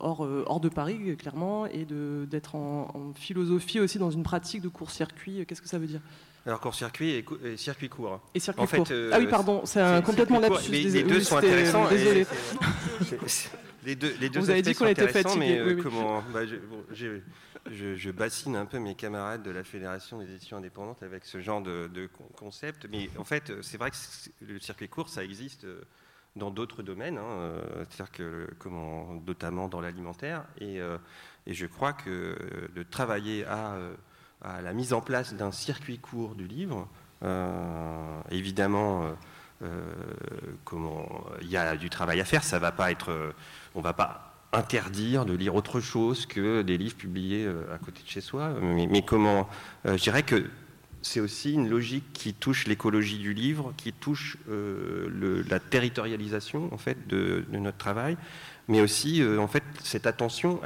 hors, hors de Paris, clairement, et d'être en, en, philosophie aussi dans une pratique de court-circuit Qu'est-ce que ça veut dire? Alors court-circuit et, circuit court. Et circuit court. Euh, ah oui, pardon, c'est un complètement lapsus. Mais les deux sont intéressants. Désolé. les deux, les deux Vous avez dit qu'on était fatigué. Mais euh, comment bah, je, je, bassine un peu mes camarades de la Fédération des éditions indépendantes avec ce genre de, concept. Mais en fait, c'est vrai que le circuit court, ça existe euh, dans d'autres domaines, hein, c'est-à-dire que notamment dans l'alimentaire. Et, et, je crois que de travailler à à la mise en place d'un circuit court du livre. Euh, évidemment, euh, euh, il y a du travail à faire. Ça va pas être, on va pas interdire de lire autre chose que des livres publiés à côté de chez soi. Mais, comment Je dirais que c'est aussi une logique qui touche l'écologie du livre, qui touche la territorialisation en fait de, notre travail, mais aussi en fait cette attention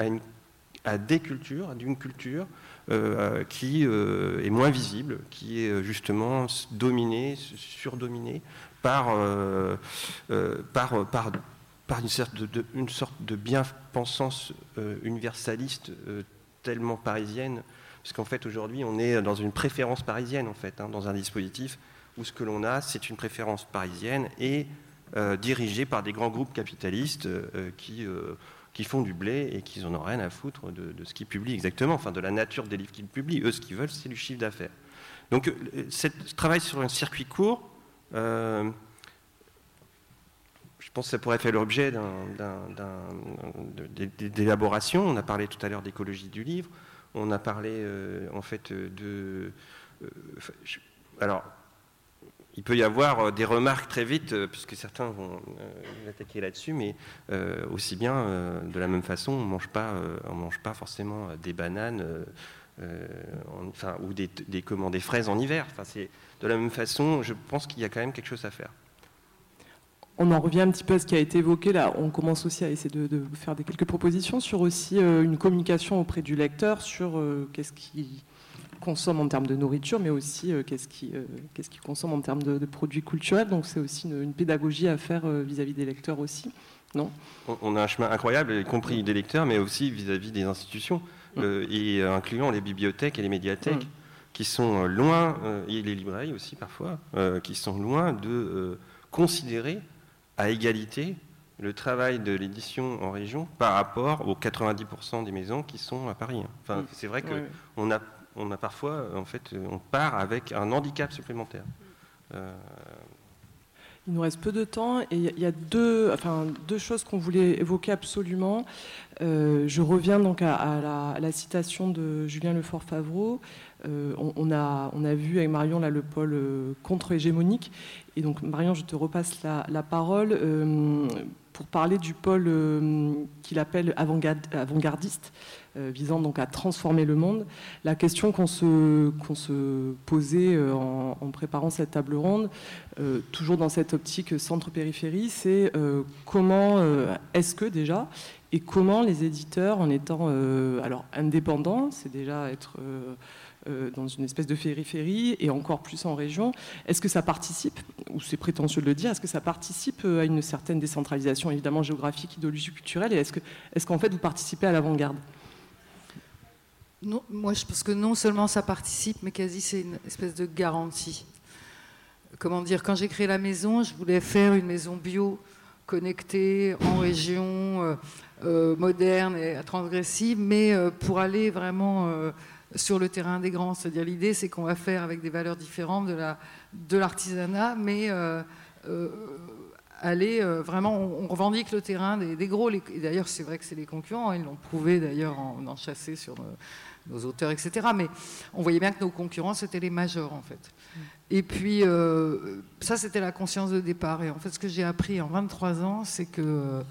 à, des cultures, à d'une culture euh, qui euh, est moins visible, qui est justement dominé, surdominé par, euh, par, par, une, une sorte de bien-pensance universaliste tellement parisienne, parce fait aujourd'hui on est dans une préférence parisienne en fait, hein, dans un dispositif où ce que l'on a c'est une préférence parisienne et dirigée par des grands groupes capitalistes qui qui font du blé et qui n'en ont rien à foutre de, ce qu'ils publient exactement, enfin de la nature des livres qu'ils publient. Eux, ce qu'ils veulent, c'est du chiffre d'affaires. Donc, euh, ce travail sur un circuit court, euh, je pense que ça pourrait faire l'objet d'élaboration. On a parlé tout à l'heure d'écologie du livre. On a parlé, euh, en fait, de. alors, il peut y avoir euh, des remarques très vite, euh, puisque certains vont euh, attaquer là-dessus, mais aussi bien, de la même façon, on mange pas, on mange pas forcément des bananes ou des, comment, fraises en hiver. De la même façon, je pense qu'il y a quand même quelque chose à faire. On en revient un petit peu à ce qui a été évoqué là. On commence aussi à essayer de, de faire des quelques propositions sur aussi une communication auprès du lecteur sur qu'est-ce qui consomme en termes de nourriture, mais aussi euh, qu'est-ce qu'il euh, consomme en termes de, produits culturels. Donc c'est aussi une, pédagogie à faire euh, vis-à-vis des lecteurs aussi. Non? On, a un chemin incroyable, y compris des lecteurs, mais aussi vis-à-vis des institutions, mm. et incluant les bibliothèques et les médiathèques, mm. qui sont loin, et les librairies aussi parfois, qui sont loin de considérer à égalité le travail de l'édition en région par rapport aux 90% des maisons qui sont à Paris. Enfin, mm. c'est vrai qu'on a on a parfois, en fait, on part avec un handicap supplémentaire. Il nous reste peu de temps et il y a deux, enfin, deux choses qu'on voulait évoquer absolument. Euh, je reviens donc à, la, citation de Julien Lefort-Favreau. Euh, on, a, on a vu avec Marion là, le pôle euh, contre-hégémonique. Et donc, Marion, je te repasse la, parole pour parler du pôle qu'il appelle avant-gardiste. Euh, visant donc à transformer le monde. La question qu'on se, se, posait euh, en, préparant cette table ronde, euh, toujours dans cette optique centre-périphérie, c'est comment est-ce que déjà et comment les éditeurs, en étant alors indépendants, c'est déjà être dans une espèce de périphérie et encore plus en région. Est-ce que ça participe, ou c'est prétentieux de le dire, est-ce que ça participe à une certaine décentralisation évidemment géographique, idéologique, culturelle Et est-ce qu'en fait vous participez à l'avant-garde? Moi, je pense que non seulement ça participe, mais quasi c'est une espèce de garantie. Comment dire Quand j'ai créé la maison, je voulais faire une maison bio, connectée, en région, euh, euh, moderne et transgressive, mais euh, pour aller vraiment sur le terrain des grands. C'est-à-dire l'idée, c'est qu'on va faire avec des valeurs différentes de l'artisanat, de mais aller vraiment, on, revendique le terrain des, gros. D'ailleurs, c'est vrai que c'est les concurrents, ils l'ont prouvé d'ailleurs en, en chassé sur nos auteurs, etc. Mais on voyait bien que nos concurrents, c'était les majors, en fait. Mm. Et puis, euh, ça, c'était la conscience de départ. Et en fait, ce que j'ai appris en 23 ans, c'est que euh,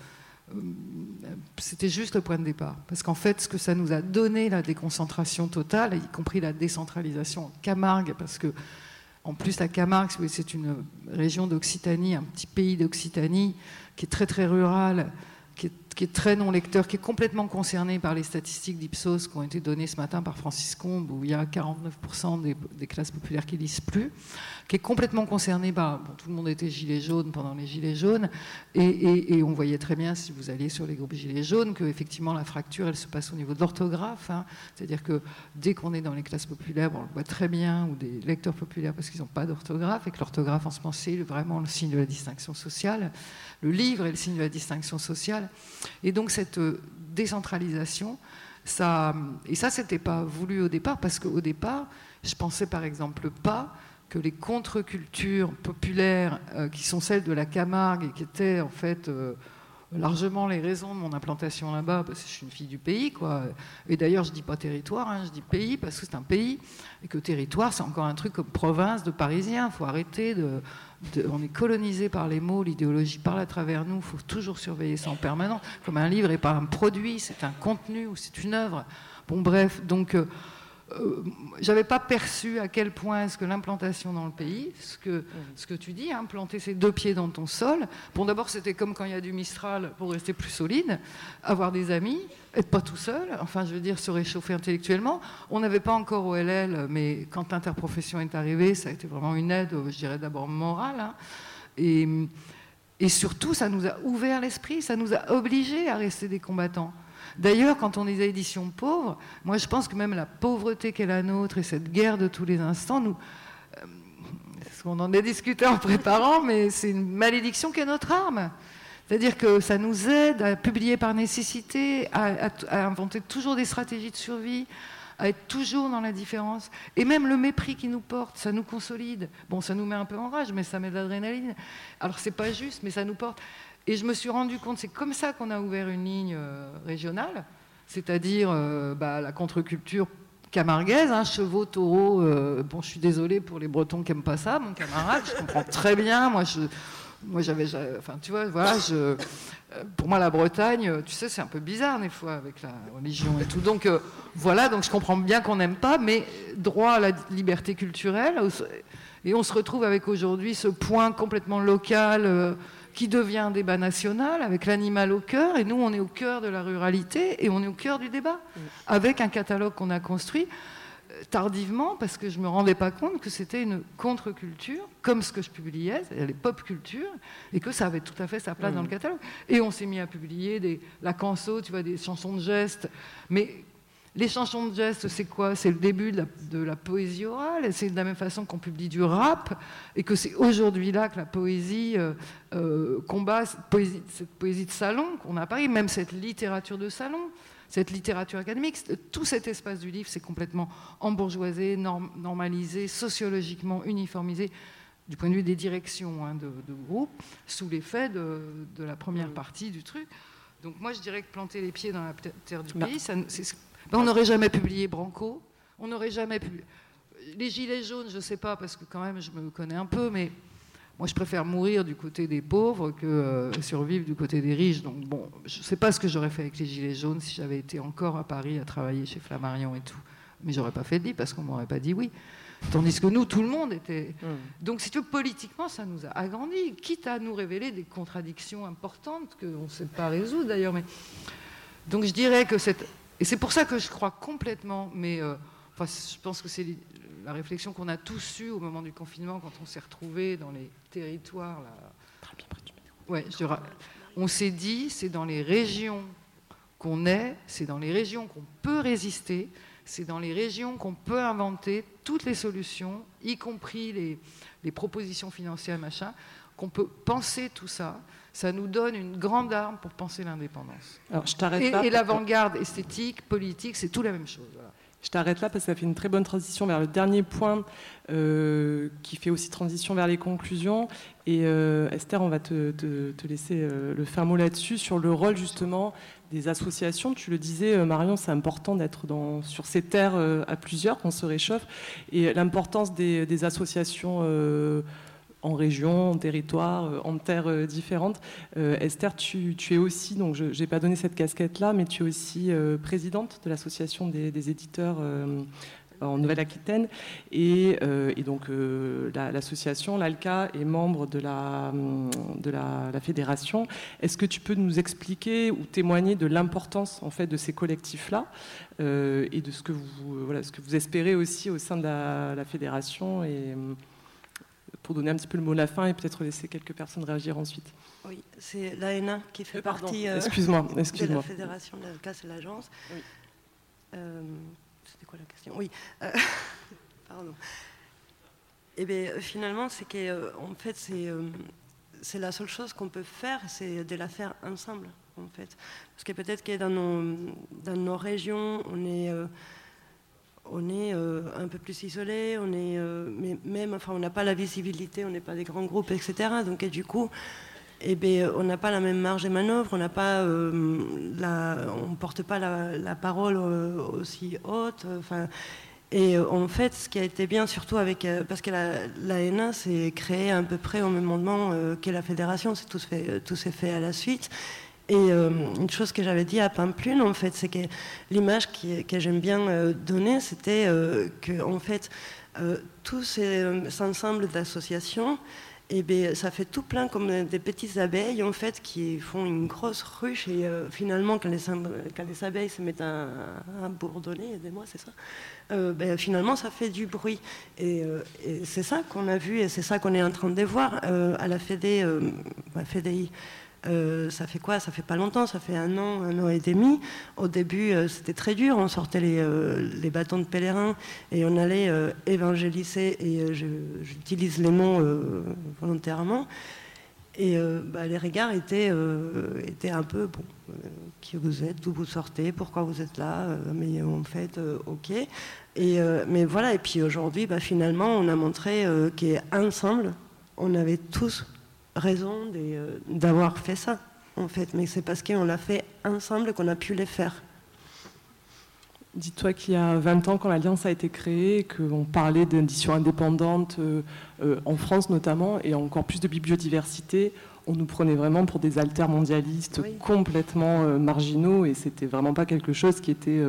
c'était juste le point de départ. Parce qu'en fait, ce que ça nous a donné, la déconcentration totale, y compris la décentralisation en Camargue, parce que, en plus, la Camargue, c'est une région d'Occitanie, un petit pays d'Occitanie, qui est très, très rural, qui est, très non lecteur, qui est complètement concerné par les statistiques d'Ipsos qui ont été données ce matin par Francis Combe, où il y a 49% des, classes populaires qui lisent plus, qui est complètement concerné par... Bon, tout le monde était gilet jaune pendant les gilets jaunes, et, on voyait très bien, si vous alliez sur les groupes gilets jaunes, que effectivement la fracture, elle se passe au niveau de l'orthographe. Hein. C'est-à-dire que dès qu'on est dans les classes populaires, on le voit très bien, ou des lecteurs populaires parce qu'ils n'ont pas d'orthographe, et que l'orthographe en ce moment, c'est vraiment le signe de la distinction sociale. Le livre est le signe de la distinction sociale. Et donc cette euh, décentralisation, ça, et ça, c'était pas voulu au départ, parce qu'au départ, je pensais par exemple pas que les contre-cultures populaires, euh, qui sont celles de la Camargue et qui étaient en fait euh, largement les raisons de mon implantation là-bas, parce que je suis une fille du pays, quoi. Et d'ailleurs, je dis pas territoire, hein, je dis pays, parce que c'est un pays, et que territoire, c'est encore un truc comme province de Parisien. Il faut arrêter de, On est colonisé par les mots, l'idéologie parle à travers nous, il faut toujours surveiller ça en permanence. Comme un livre n'est pas un produit, c'est un contenu ou c'est une œuvre. Bon, bref, donc. Euh, euh, j'avais pas perçu à quel point est-ce que l'implantation dans le pays, ce que, ce que tu dis, hein, planter ses deux pieds dans ton sol, bon d'abord c'était comme quand il y a du Mistral pour rester plus solide, avoir des amis, être pas tout seul, enfin je veux dire se réchauffer intellectuellement. On n'avait pas encore OLL, mais quand l'interprofession est arrivée, ça a été vraiment une aide, je dirais d'abord morale. Hein. et, et surtout, ça nous a ouvert l'esprit, ça nous a obligés à rester des combattants. D'ailleurs, quand on est à édition pauvre, moi je pense que même la pauvreté qu'est la nôtre et cette guerre de tous les instants, nous, euh, on en a discuté en préparant, mais c'est une malédiction qui est notre arme. C'est-à-dire que ça nous aide à publier par nécessité, à, inventer toujours des stratégies de survie, à être toujours dans la différence. Et même le mépris qui nous porte, ça nous consolide. Bon, ça nous met un peu en rage, mais ça met de l'adrénaline. Alors c'est pas juste, mais ça nous porte. Et je me suis rendu compte, c'est comme ça qu'on a ouvert une ligne euh, régionale, c'est-à-dire euh, bah, la contre-culture camarguaise, hein, chevaux, taureaux. Euh, bon, je suis désolée pour les Bretons qui n'aiment pas ça, mon camarade, je comprends très bien. Moi, je, moi, j'avais, enfin, tu vois, voilà, je, pour moi, la Bretagne, tu sais, c'est un peu bizarre des fois avec la religion et tout. Donc, voilà, donc je comprends bien qu'on n'aime pas, mais droit à la liberté culturelle. Et on se retrouve avec aujourd'hui ce point complètement local qui devient un débat national avec l'animal au cœur. Et nous, on est au cœur de la ruralité et on est au cœur du débat avec un catalogue qu'on a construit euh, tardivement parce que je ne me rendais pas compte que c'était une contre-culture, comme ce que je publiais, c'est-à-dire les pop cultures, et que ça avait tout à fait sa place dans le catalogue. Et on s'est mis à publier des, la canso, tu vois, des chansons de gestes, mais les chansons de gestes, c'est quoi? C'est le début de la, poésie orale. C'est de la même façon qu'on publie du rap et que c'est aujourd'hui là que la poésie euh, euh, combat cette poésie, de salon qu'on a à Paris, même cette littérature de salon. cette littérature académique. Tout cet espace du livre, c'est complètement embourgeoisé, normalisé, sociologiquement uniformisé du point de vue des directions hein, de, groupe, sous l'effet de, la première partie du truc. Donc moi, je dirais que planter les pieds dans la terre du pays, ben, on n'aurait jamais publié Branco, on n'aurait jamais publié... Les gilets jaunes, je ne sais pas, parce que quand même, je me connais un peu, mais moi, je préfère mourir du côté des pauvres que euh, survivre du côté des riches. Donc, bon, je ne sais pas ce que j'aurais fait avec les Gilets jaunes si j'avais été encore à Paris à travailler chez Flammarion et tout. Mais j'aurais pas fait de lit parce qu'on m'aurait pas dit oui. Tandis que nous, tout le monde était. Mmh. Donc, si tu veux, politiquement, ça nous a agrandis, quitte à nous révéler des contradictions importantes qu'on ne sait pas résoudre d'ailleurs. Mais... Donc, je dirais que cette. Et c'est pour ça que je crois complètement, mais euh, enfin, je pense que c'est la réflexion qu'on a tous eue au moment du confinement, quand on s'est retrouvés dans les territoires. Là. Ouais, on s'est dit, c'est dans les régions qu'on est, c'est dans les régions qu'on peut résister, c'est dans les régions qu'on peut inventer toutes les solutions, y compris les, propositions financières, machin, qu'on peut penser tout ça. Ça nous donne une grande arme pour penser l'indépendance. Alors, je t'arrête Et, et l'avant-garde esthétique, politique, c'est tout la même chose. Je t'arrête là parce que ça fait une très bonne transition vers le dernier point euh, qui fait aussi transition vers les conclusions. Et euh, Esther, on va te, laisser euh, le fin mot là-dessus, sur le rôle justement des associations. Tu le disais, Marion, c'est important d'être sur ces terres à plusieurs, qu'on se réchauffe. Et l'importance des, des, associations en région, en territoire, euh, en terres euh, différentes. Euh, Esther, tu, es aussi, donc je n'ai pas donné cette casquette-là, mais tu es aussi présidente de l'association des, éditeurs en Nouvelle-Aquitaine. Et, donc l'association, l'ALCA, est membre de la, de la, fédération. Est-ce que tu peux nous expliquer ou témoigner de l'importance en fait, de ces collectifs-là et de ce que, vous, espérez aussi au sein de la, la fédération et, pour donner un petit peu le mot à la fin et peut-être laisser quelques personnes réagir ensuite. Oui, c'est l'ANA qui fait euh, partie euh, excuse-moi, excuse de la fédération, de cas c'est l'agence. Euh, c'était quoi la question? Oui, pardon. Et eh bien finalement, c'est qu'en fait, c'est, c'est la seule chose qu'on peut faire, c'est de la faire ensemble, en fait. Parce que peut-être que dans nos, dans nos régions, on est on est euh, un peu plus isolé, on euh, mais même, enfin, on n'a pas la visibilité, on n'est pas des grands groupes, etc. Donc, du coup, eh bien, on n'a pas la même marge de manœuvre, on n'a pas, euh, on porte pas la, parole aussi haute. Et en fait, ce qui a été bien, surtout avec, parce que la, la s'est créée à peu près au même moment que la fédération, tout s'est fait à la suite. Et euh, une chose que j'avais dit à Pamplune, en fait, c'est que l'image que j'aime bien euh, donner, c'était euh, que, fait, tous ces, ensembles d'associations, et eh ça fait tout plein comme des petites abeilles en fait qui font une grosse ruche et finalement quand les, abeilles se mettent à, bourdonner, aidez-moi, c'est ça. Ben, finalement, ça fait du bruit et, c'est ça qu'on a vu et c'est ça qu'on est en train de voir à la FEDE, FEDI. Euh, ça fait quoi? Ça fait pas longtemps, ça fait un an, un an et demi. Au début, euh, c'était très dur. On sortait les, euh, bâtons de pèlerin et on allait évangéliser, et j'utilise les mots volontairement. Et bah, les regards étaient, étaient un peu bon, qui vous êtes, d'où vous sortez, pourquoi vous êtes là, mais en fait, ok. Et, mais voilà, et puis aujourd'hui, bah, finalement, on a montré qu'ensemble, on avait tous raison euh, d'avoir fait ça, en fait. Mais c'est parce qu'on l'a fait ensemble qu'on a pu les faire. Dis-toi qu'il y a 20 ans, quand l'Alliance a été créée, qu'on parlait d'édition indépendante, euh, euh, en France notamment, et encore plus de biodiversité, on nous prenait vraiment pour des altermondialistes complètement marginaux, et c'était vraiment pas quelque chose qui était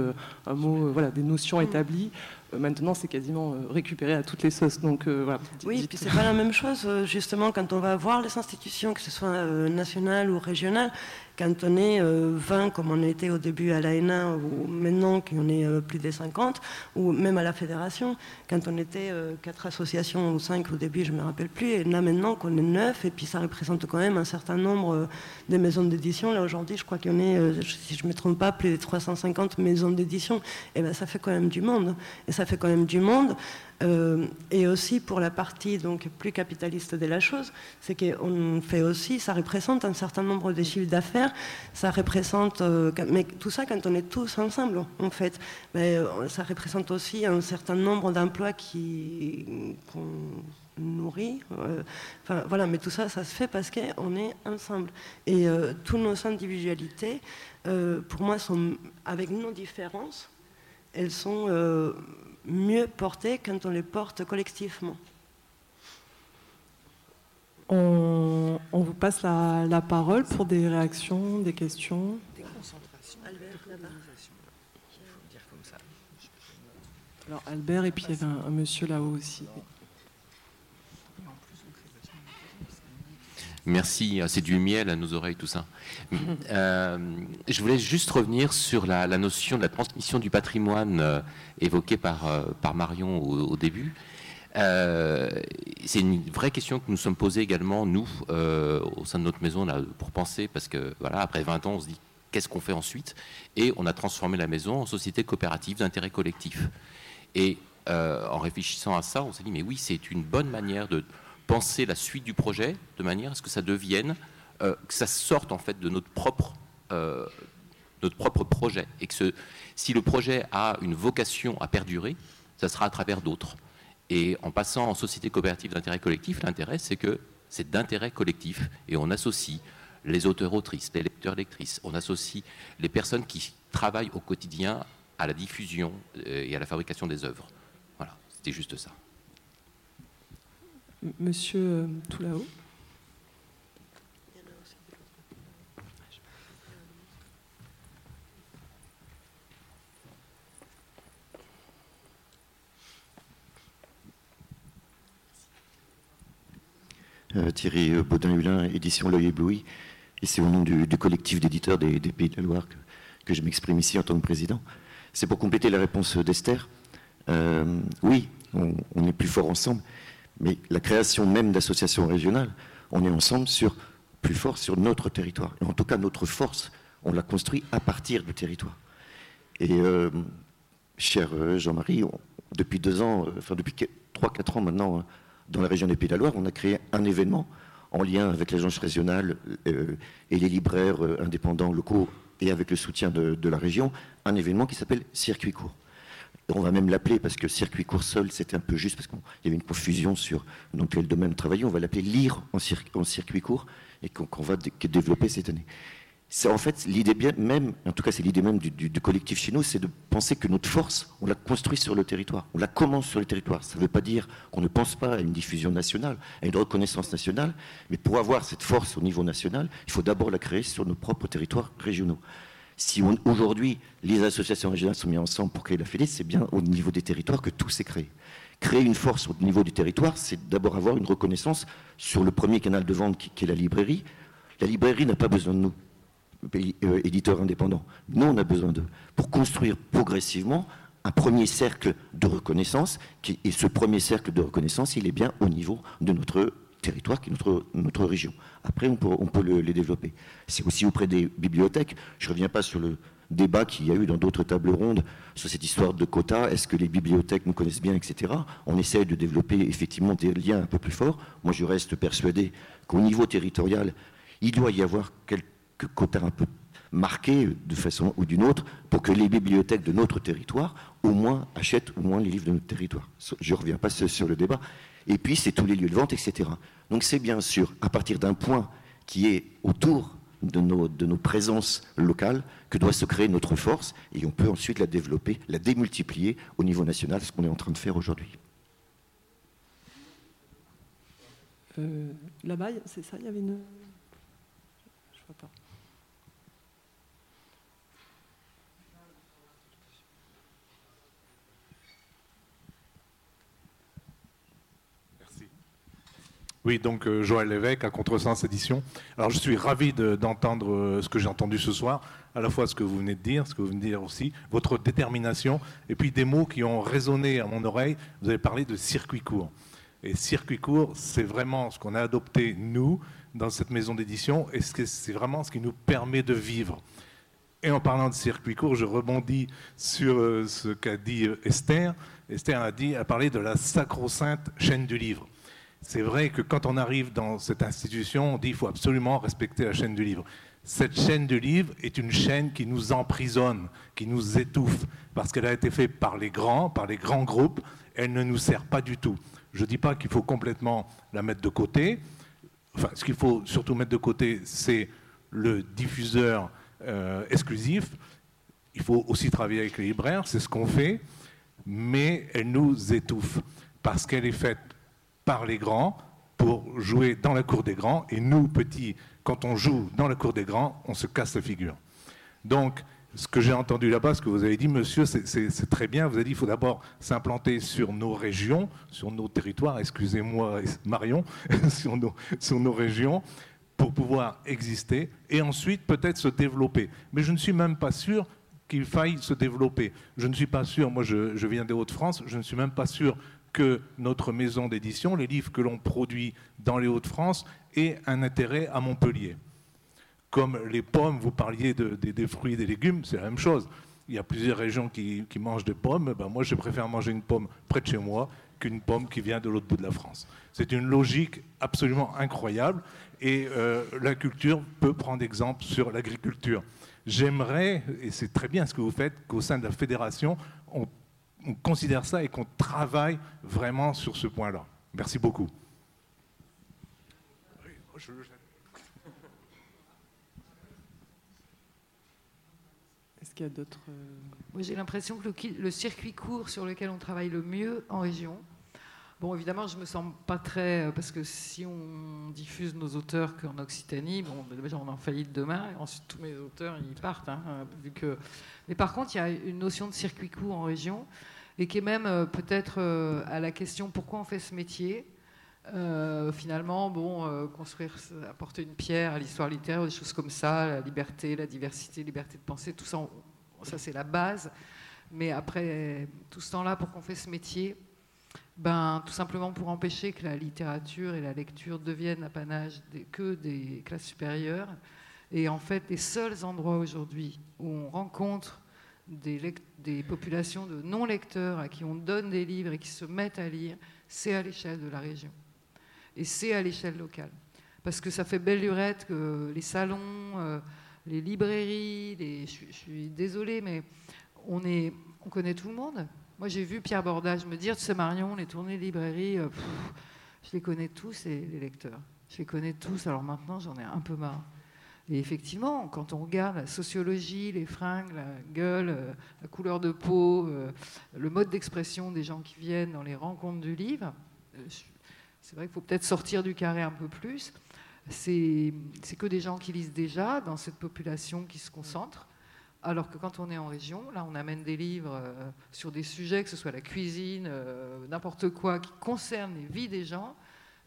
un mot, voilà, des notions mm. établies. Euh, maintenant, c'est quasiment euh, récupéré à toutes les sauces. Donc, euh, voilà. Oui, et puis c'est pas la même chose, justement, quand on va voir les institutions, que ce soit nationales ou régionales, quand on est 20 euh, comme on était au début à l'ANA ou maintenant qu'on est euh, plus de 50 ou même à la fédération quand on était 4 euh, associations ou 5 au début je ne me rappelle plus et là maintenant qu'on est 9 et puis ça représente quand même un certain nombre de maisons d'édition. Là aujourd'hui je crois qu'on est si je ne me trompe pas plus de 350 maisons d'édition. Et ben ça fait quand même du monde. Et ça fait quand même du monde Euh, et aussi pour la partie donc plus capitaliste de la chose, c'est qu'on fait aussi, ça représente un certain nombre de chiffres d'affaires, ça représente, euh, mais tout ça quand on est tous ensemble en fait, mais euh, ça représente aussi un certain nombre d'emplois qui qu'on nourrit. voilà, mais tout ça, ça se fait parce qu'on est ensemble. Et toutes nos individualités, pour moi, sont avec nos différences, elles sont mieux portées quand on les porte collectivement. On, vous passe la, parole pour des réactions, des questions. Alors Albert, et puis il y avait un monsieur là-haut aussi. Merci, ah, c'est du miel à nos oreilles tout ça. Euh, je voulais juste revenir sur la, notion de la transmission du patrimoine euh, évoquée par, euh, Marion au, début. c'est une vraie question que nous sommes posées également, nous, au sein de notre maison, pour penser, parce que voilà, après 20 ans, on se dit qu'est-ce qu'on fait ensuite? Et on a transformé la maison en société coopérative d'intérêt collectif. Et en réfléchissant à ça, on s'est dit, mais oui, c'est une bonne manière de penser la suite du projet de manière à ce que ça devienne, euh, que ça sorte en fait de notre propre, euh, notre propre projet et que si le projet a une vocation à perdurer, ça sera à travers d'autres. Et en passant en société coopérative d'intérêt collectif, l'intérêt c'est que c'est d'intérêt collectif et on associe les auteurs-autrices, les lecteurs-lectrices, on associe les personnes qui travaillent au quotidien à la diffusion euh, et à la fabrication des œuvres. Voilà, c'était juste ça. Monsieur euh, tout là-haut. Euh, Thierry Baudin-Hulin, édition L'œil ébloui. Et c'est au nom du, collectif d'éditeurs des, Pays de la Loire que, je m'exprime ici en tant que président. C'est pour compléter la réponse d'Esther. Euh, oui, on, est plus fort ensemble, mais la création même d'associations régionales, on est ensemble sur plus fort sur notre territoire. Et en tout cas, notre force, on l'a construit à partir du territoire. Et euh, cher euh, Jean-Marie, depuis deux ans, euh, enfin depuis trois, quatre ans maintenant, hein, dans la région des Pays de la Loire, on a créé un événement en lien avec l'agence régionale et les libraires indépendants locaux et avec le soutien de la région, un événement qui s'appelle Circuit court on va même l'appeler, parce que circuit court seul, c'était un peu juste, parce qu'il y avait une confusion sur dans quel domaine travailler, on va l'appeler lire en, circuit court, et qu'on va développer cette année. En fait l'idée même, en tout cas c'est l'idée même du, collectif chez nous, c'est de penser que notre force, on la construit sur le territoire, on la commence sur le territoire. Ça ne veut pas dire qu'on ne pense pas à une diffusion nationale, à une reconnaissance nationale, mais pour avoir cette force au niveau national, il faut d'abord la créer sur nos propres territoires régionaux. Si aujourd'hui les associations régionales sont mises ensemble pour créer la FEDES, c'est bien au niveau des territoires que tout s'est créé. Créer une force au niveau du territoire, c'est d'abord avoir une reconnaissance sur le premier canal de vente qui, est la librairie. La librairie n'a pas besoin de nous, euh, éditeurs indépendants. Nous, on a besoin d'eux pour construire progressivement un premier cercle de reconnaissance. et ce premier cercle de reconnaissance, il est bien au niveau de notre territoire qui est notre, notre région. Après, on peut, on peut les développer. C'est aussi auprès des bibliothèques. Je ne reviens pas sur le débat qu'il y a eu dans d'autres tables rondes sur cette histoire de quotas. Est-ce que les bibliothèques nous connaissent bien, etc. On essaie de développer effectivement des liens un peu plus forts. Moi, je reste persuadé qu'au niveau territorial, il doit y avoir quelques quotas un peu marqués de façon ou d'une autre pour que les bibliothèques de notre territoire au moins achètent au moins les livres de notre territoire. Je ne reviens pas sur le débat, et puis c'est tous les lieux de vente, etc. Donc c'est bien sûr à partir d'un point qui est autour de nos, de nos présences locales que doit se créer notre force, et on peut ensuite la développer, la démultiplier au niveau national, ce qu'on est en train de faire aujourd'hui. Euh, Là-bas, c'est ça, il y avait une... Je vois pas. Oui, donc euh, Joël Lévesque à Contresens Édition. Alors je suis ravi d'entendre euh, ce que j'ai entendu ce soir, à la fois ce que vous venez de dire, ce que vous venez de dire aussi, votre détermination, et puis des mots qui ont résonné à mon oreille. Vous avez parlé de circuit court. Et circuit court, c'est vraiment ce qu'on a adopté, nous, dans cette maison d'édition, et c'est vraiment ce qui nous permet de vivre. Et en parlant de circuit court, je rebondis sur euh, ce qu'a dit Esther. Esther a, dit, a parlé de la sacro-sainte chaîne du livre. C'est vrai que quand on arrive dans cette institution, on dit qu'il faut absolument respecter la chaîne du livre. Cette chaîne du livre est une chaîne qui nous emprisonne, qui nous étouffe, parce qu'elle a été faite par les grands, par les grands groupes. Elle ne nous sert pas du tout. Je ne dis pas qu'il faut complètement la mettre de côté. Enfin, ce qu'il faut surtout mettre de côté, c'est le diffuseur euh, exclusif. Il faut aussi travailler avec les libraires, c'est ce qu'on fait, mais elle nous étouffe parce qu'elle est faite par les grands pour jouer dans la cour des grands, et nous, petits, quand on joue dans la cour des grands, on se casse la figure. Donc, ce que j'ai entendu là-bas, ce que vous avez dit, monsieur, c'est très bien. Vous avez dit qu'il faut d'abord s'implanter sur nos régions, sur nos territoires, excusez-moi Marion, sur, nos, sur nos régions, pour pouvoir exister et ensuite peut-être se développer. Mais je ne suis même pas sûr qu'il faille se développer. Je ne suis pas sûr, moi je, viens des Hauts-de-France, je ne suis même pas sûr que notre maison d'édition, les livres que l'on produit dans les Hauts-de-France, aient un intérêt à Montpellier. Comme les pommes, vous parliez des fruits et des légumes, c'est la même chose. Il y a plusieurs régions qui, mangent des pommes. Ben moi, je préfère manger une pomme près de chez moi qu'une pomme qui vient de l'autre bout de la France. C'est une logique absolument incroyable et euh, la culture peut prendre exemple sur l'agriculture. J'aimerais, et c'est très bien ce que vous faites, qu'au sein de la fédération, on, considère ça et qu'on travaille vraiment sur ce point-là. Merci beaucoup. Est-ce qu'il y a d'autres... Euh, j'ai l'impression que le circuit court sur lequel on travaille le mieux en région, Bon, évidemment, je me sens pas très. Euh, parce que si on diffuse nos auteurs qu'en Occitanie, bon, déjà, on en faillite demain, et ensuite tous mes auteurs, ils partent. Hein, vu que... Mais par contre, il y a une notion de circuit court en région, et qui est même euh, peut-être euh, à la question pourquoi on fait ce métier? finalement, bon, construire, apporter une pierre à l'histoire littéraire, des choses comme ça, la liberté, la diversité, liberté de penser, tout ça, ça c'est la base. Mais après tout ce temps-là, pour qu'on fait ce métier, ben, Tout simplement pour empêcher que la littérature et la lecture deviennent apanage que des classes supérieures. Et en fait, les seuls endroits aujourd'hui où on rencontre des, populations de non-lecteurs à qui on donne des livres et qui se mettent à lire, c'est à l'échelle de la région. Et c'est à l'échelle locale. Parce que ça fait belle lurette que les salons, euh, les librairies, je, suis désolée, mais on, est, on connaît tout le monde. Moi, j'ai vu Pierre Bordage me dire, tu sais, Marion, les tournées librairies, euh, je les connais tous, et les lecteurs. Je les connais tous, alors maintenant, j'en ai un peu marre. Et effectivement, quand on regarde la sociologie, les fringues, la gueule, euh, la couleur de peau, euh, le mode d'expression des gens qui viennent dans les rencontres du livre, c'est vrai qu'il faut peut-être sortir du carré un peu plus. C'est que des gens qui lisent déjà dans cette population qui se concentre. Alors que quand on est en région, là, on amène des livres euh, sur des sujets, que ce soit la cuisine, euh, n'importe quoi, qui concerne les vies des gens,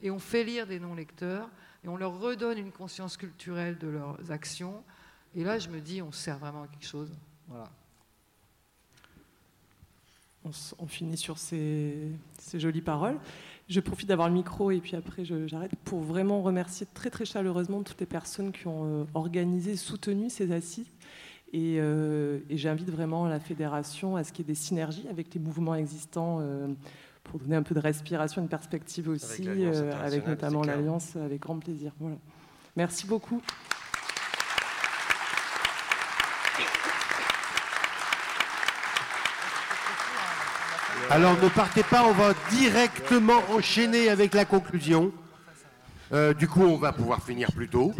et on fait lire des non-lecteurs, et on leur redonne une conscience culturelle de leurs actions. Et là, je me dis, on sert vraiment à quelque chose. Voilà. On, finit sur ces, ces, jolies paroles. Je profite d'avoir le micro et puis après j'arrête pour vraiment remercier très très chaleureusement toutes les personnes qui ont euh, organisé, soutenu ces assises euh, et, j'invite vraiment la fédération à ce qu'il y ait des synergies avec les mouvements existants euh, pour donner un peu de respiration, une perspective aussi, avec, euh, notamment l'Alliance, avec grand plaisir. Voilà. Merci beaucoup. Alors ne partez pas, on va directement enchaîner avec la conclusion. du coup, on va pouvoir finir plus tôt.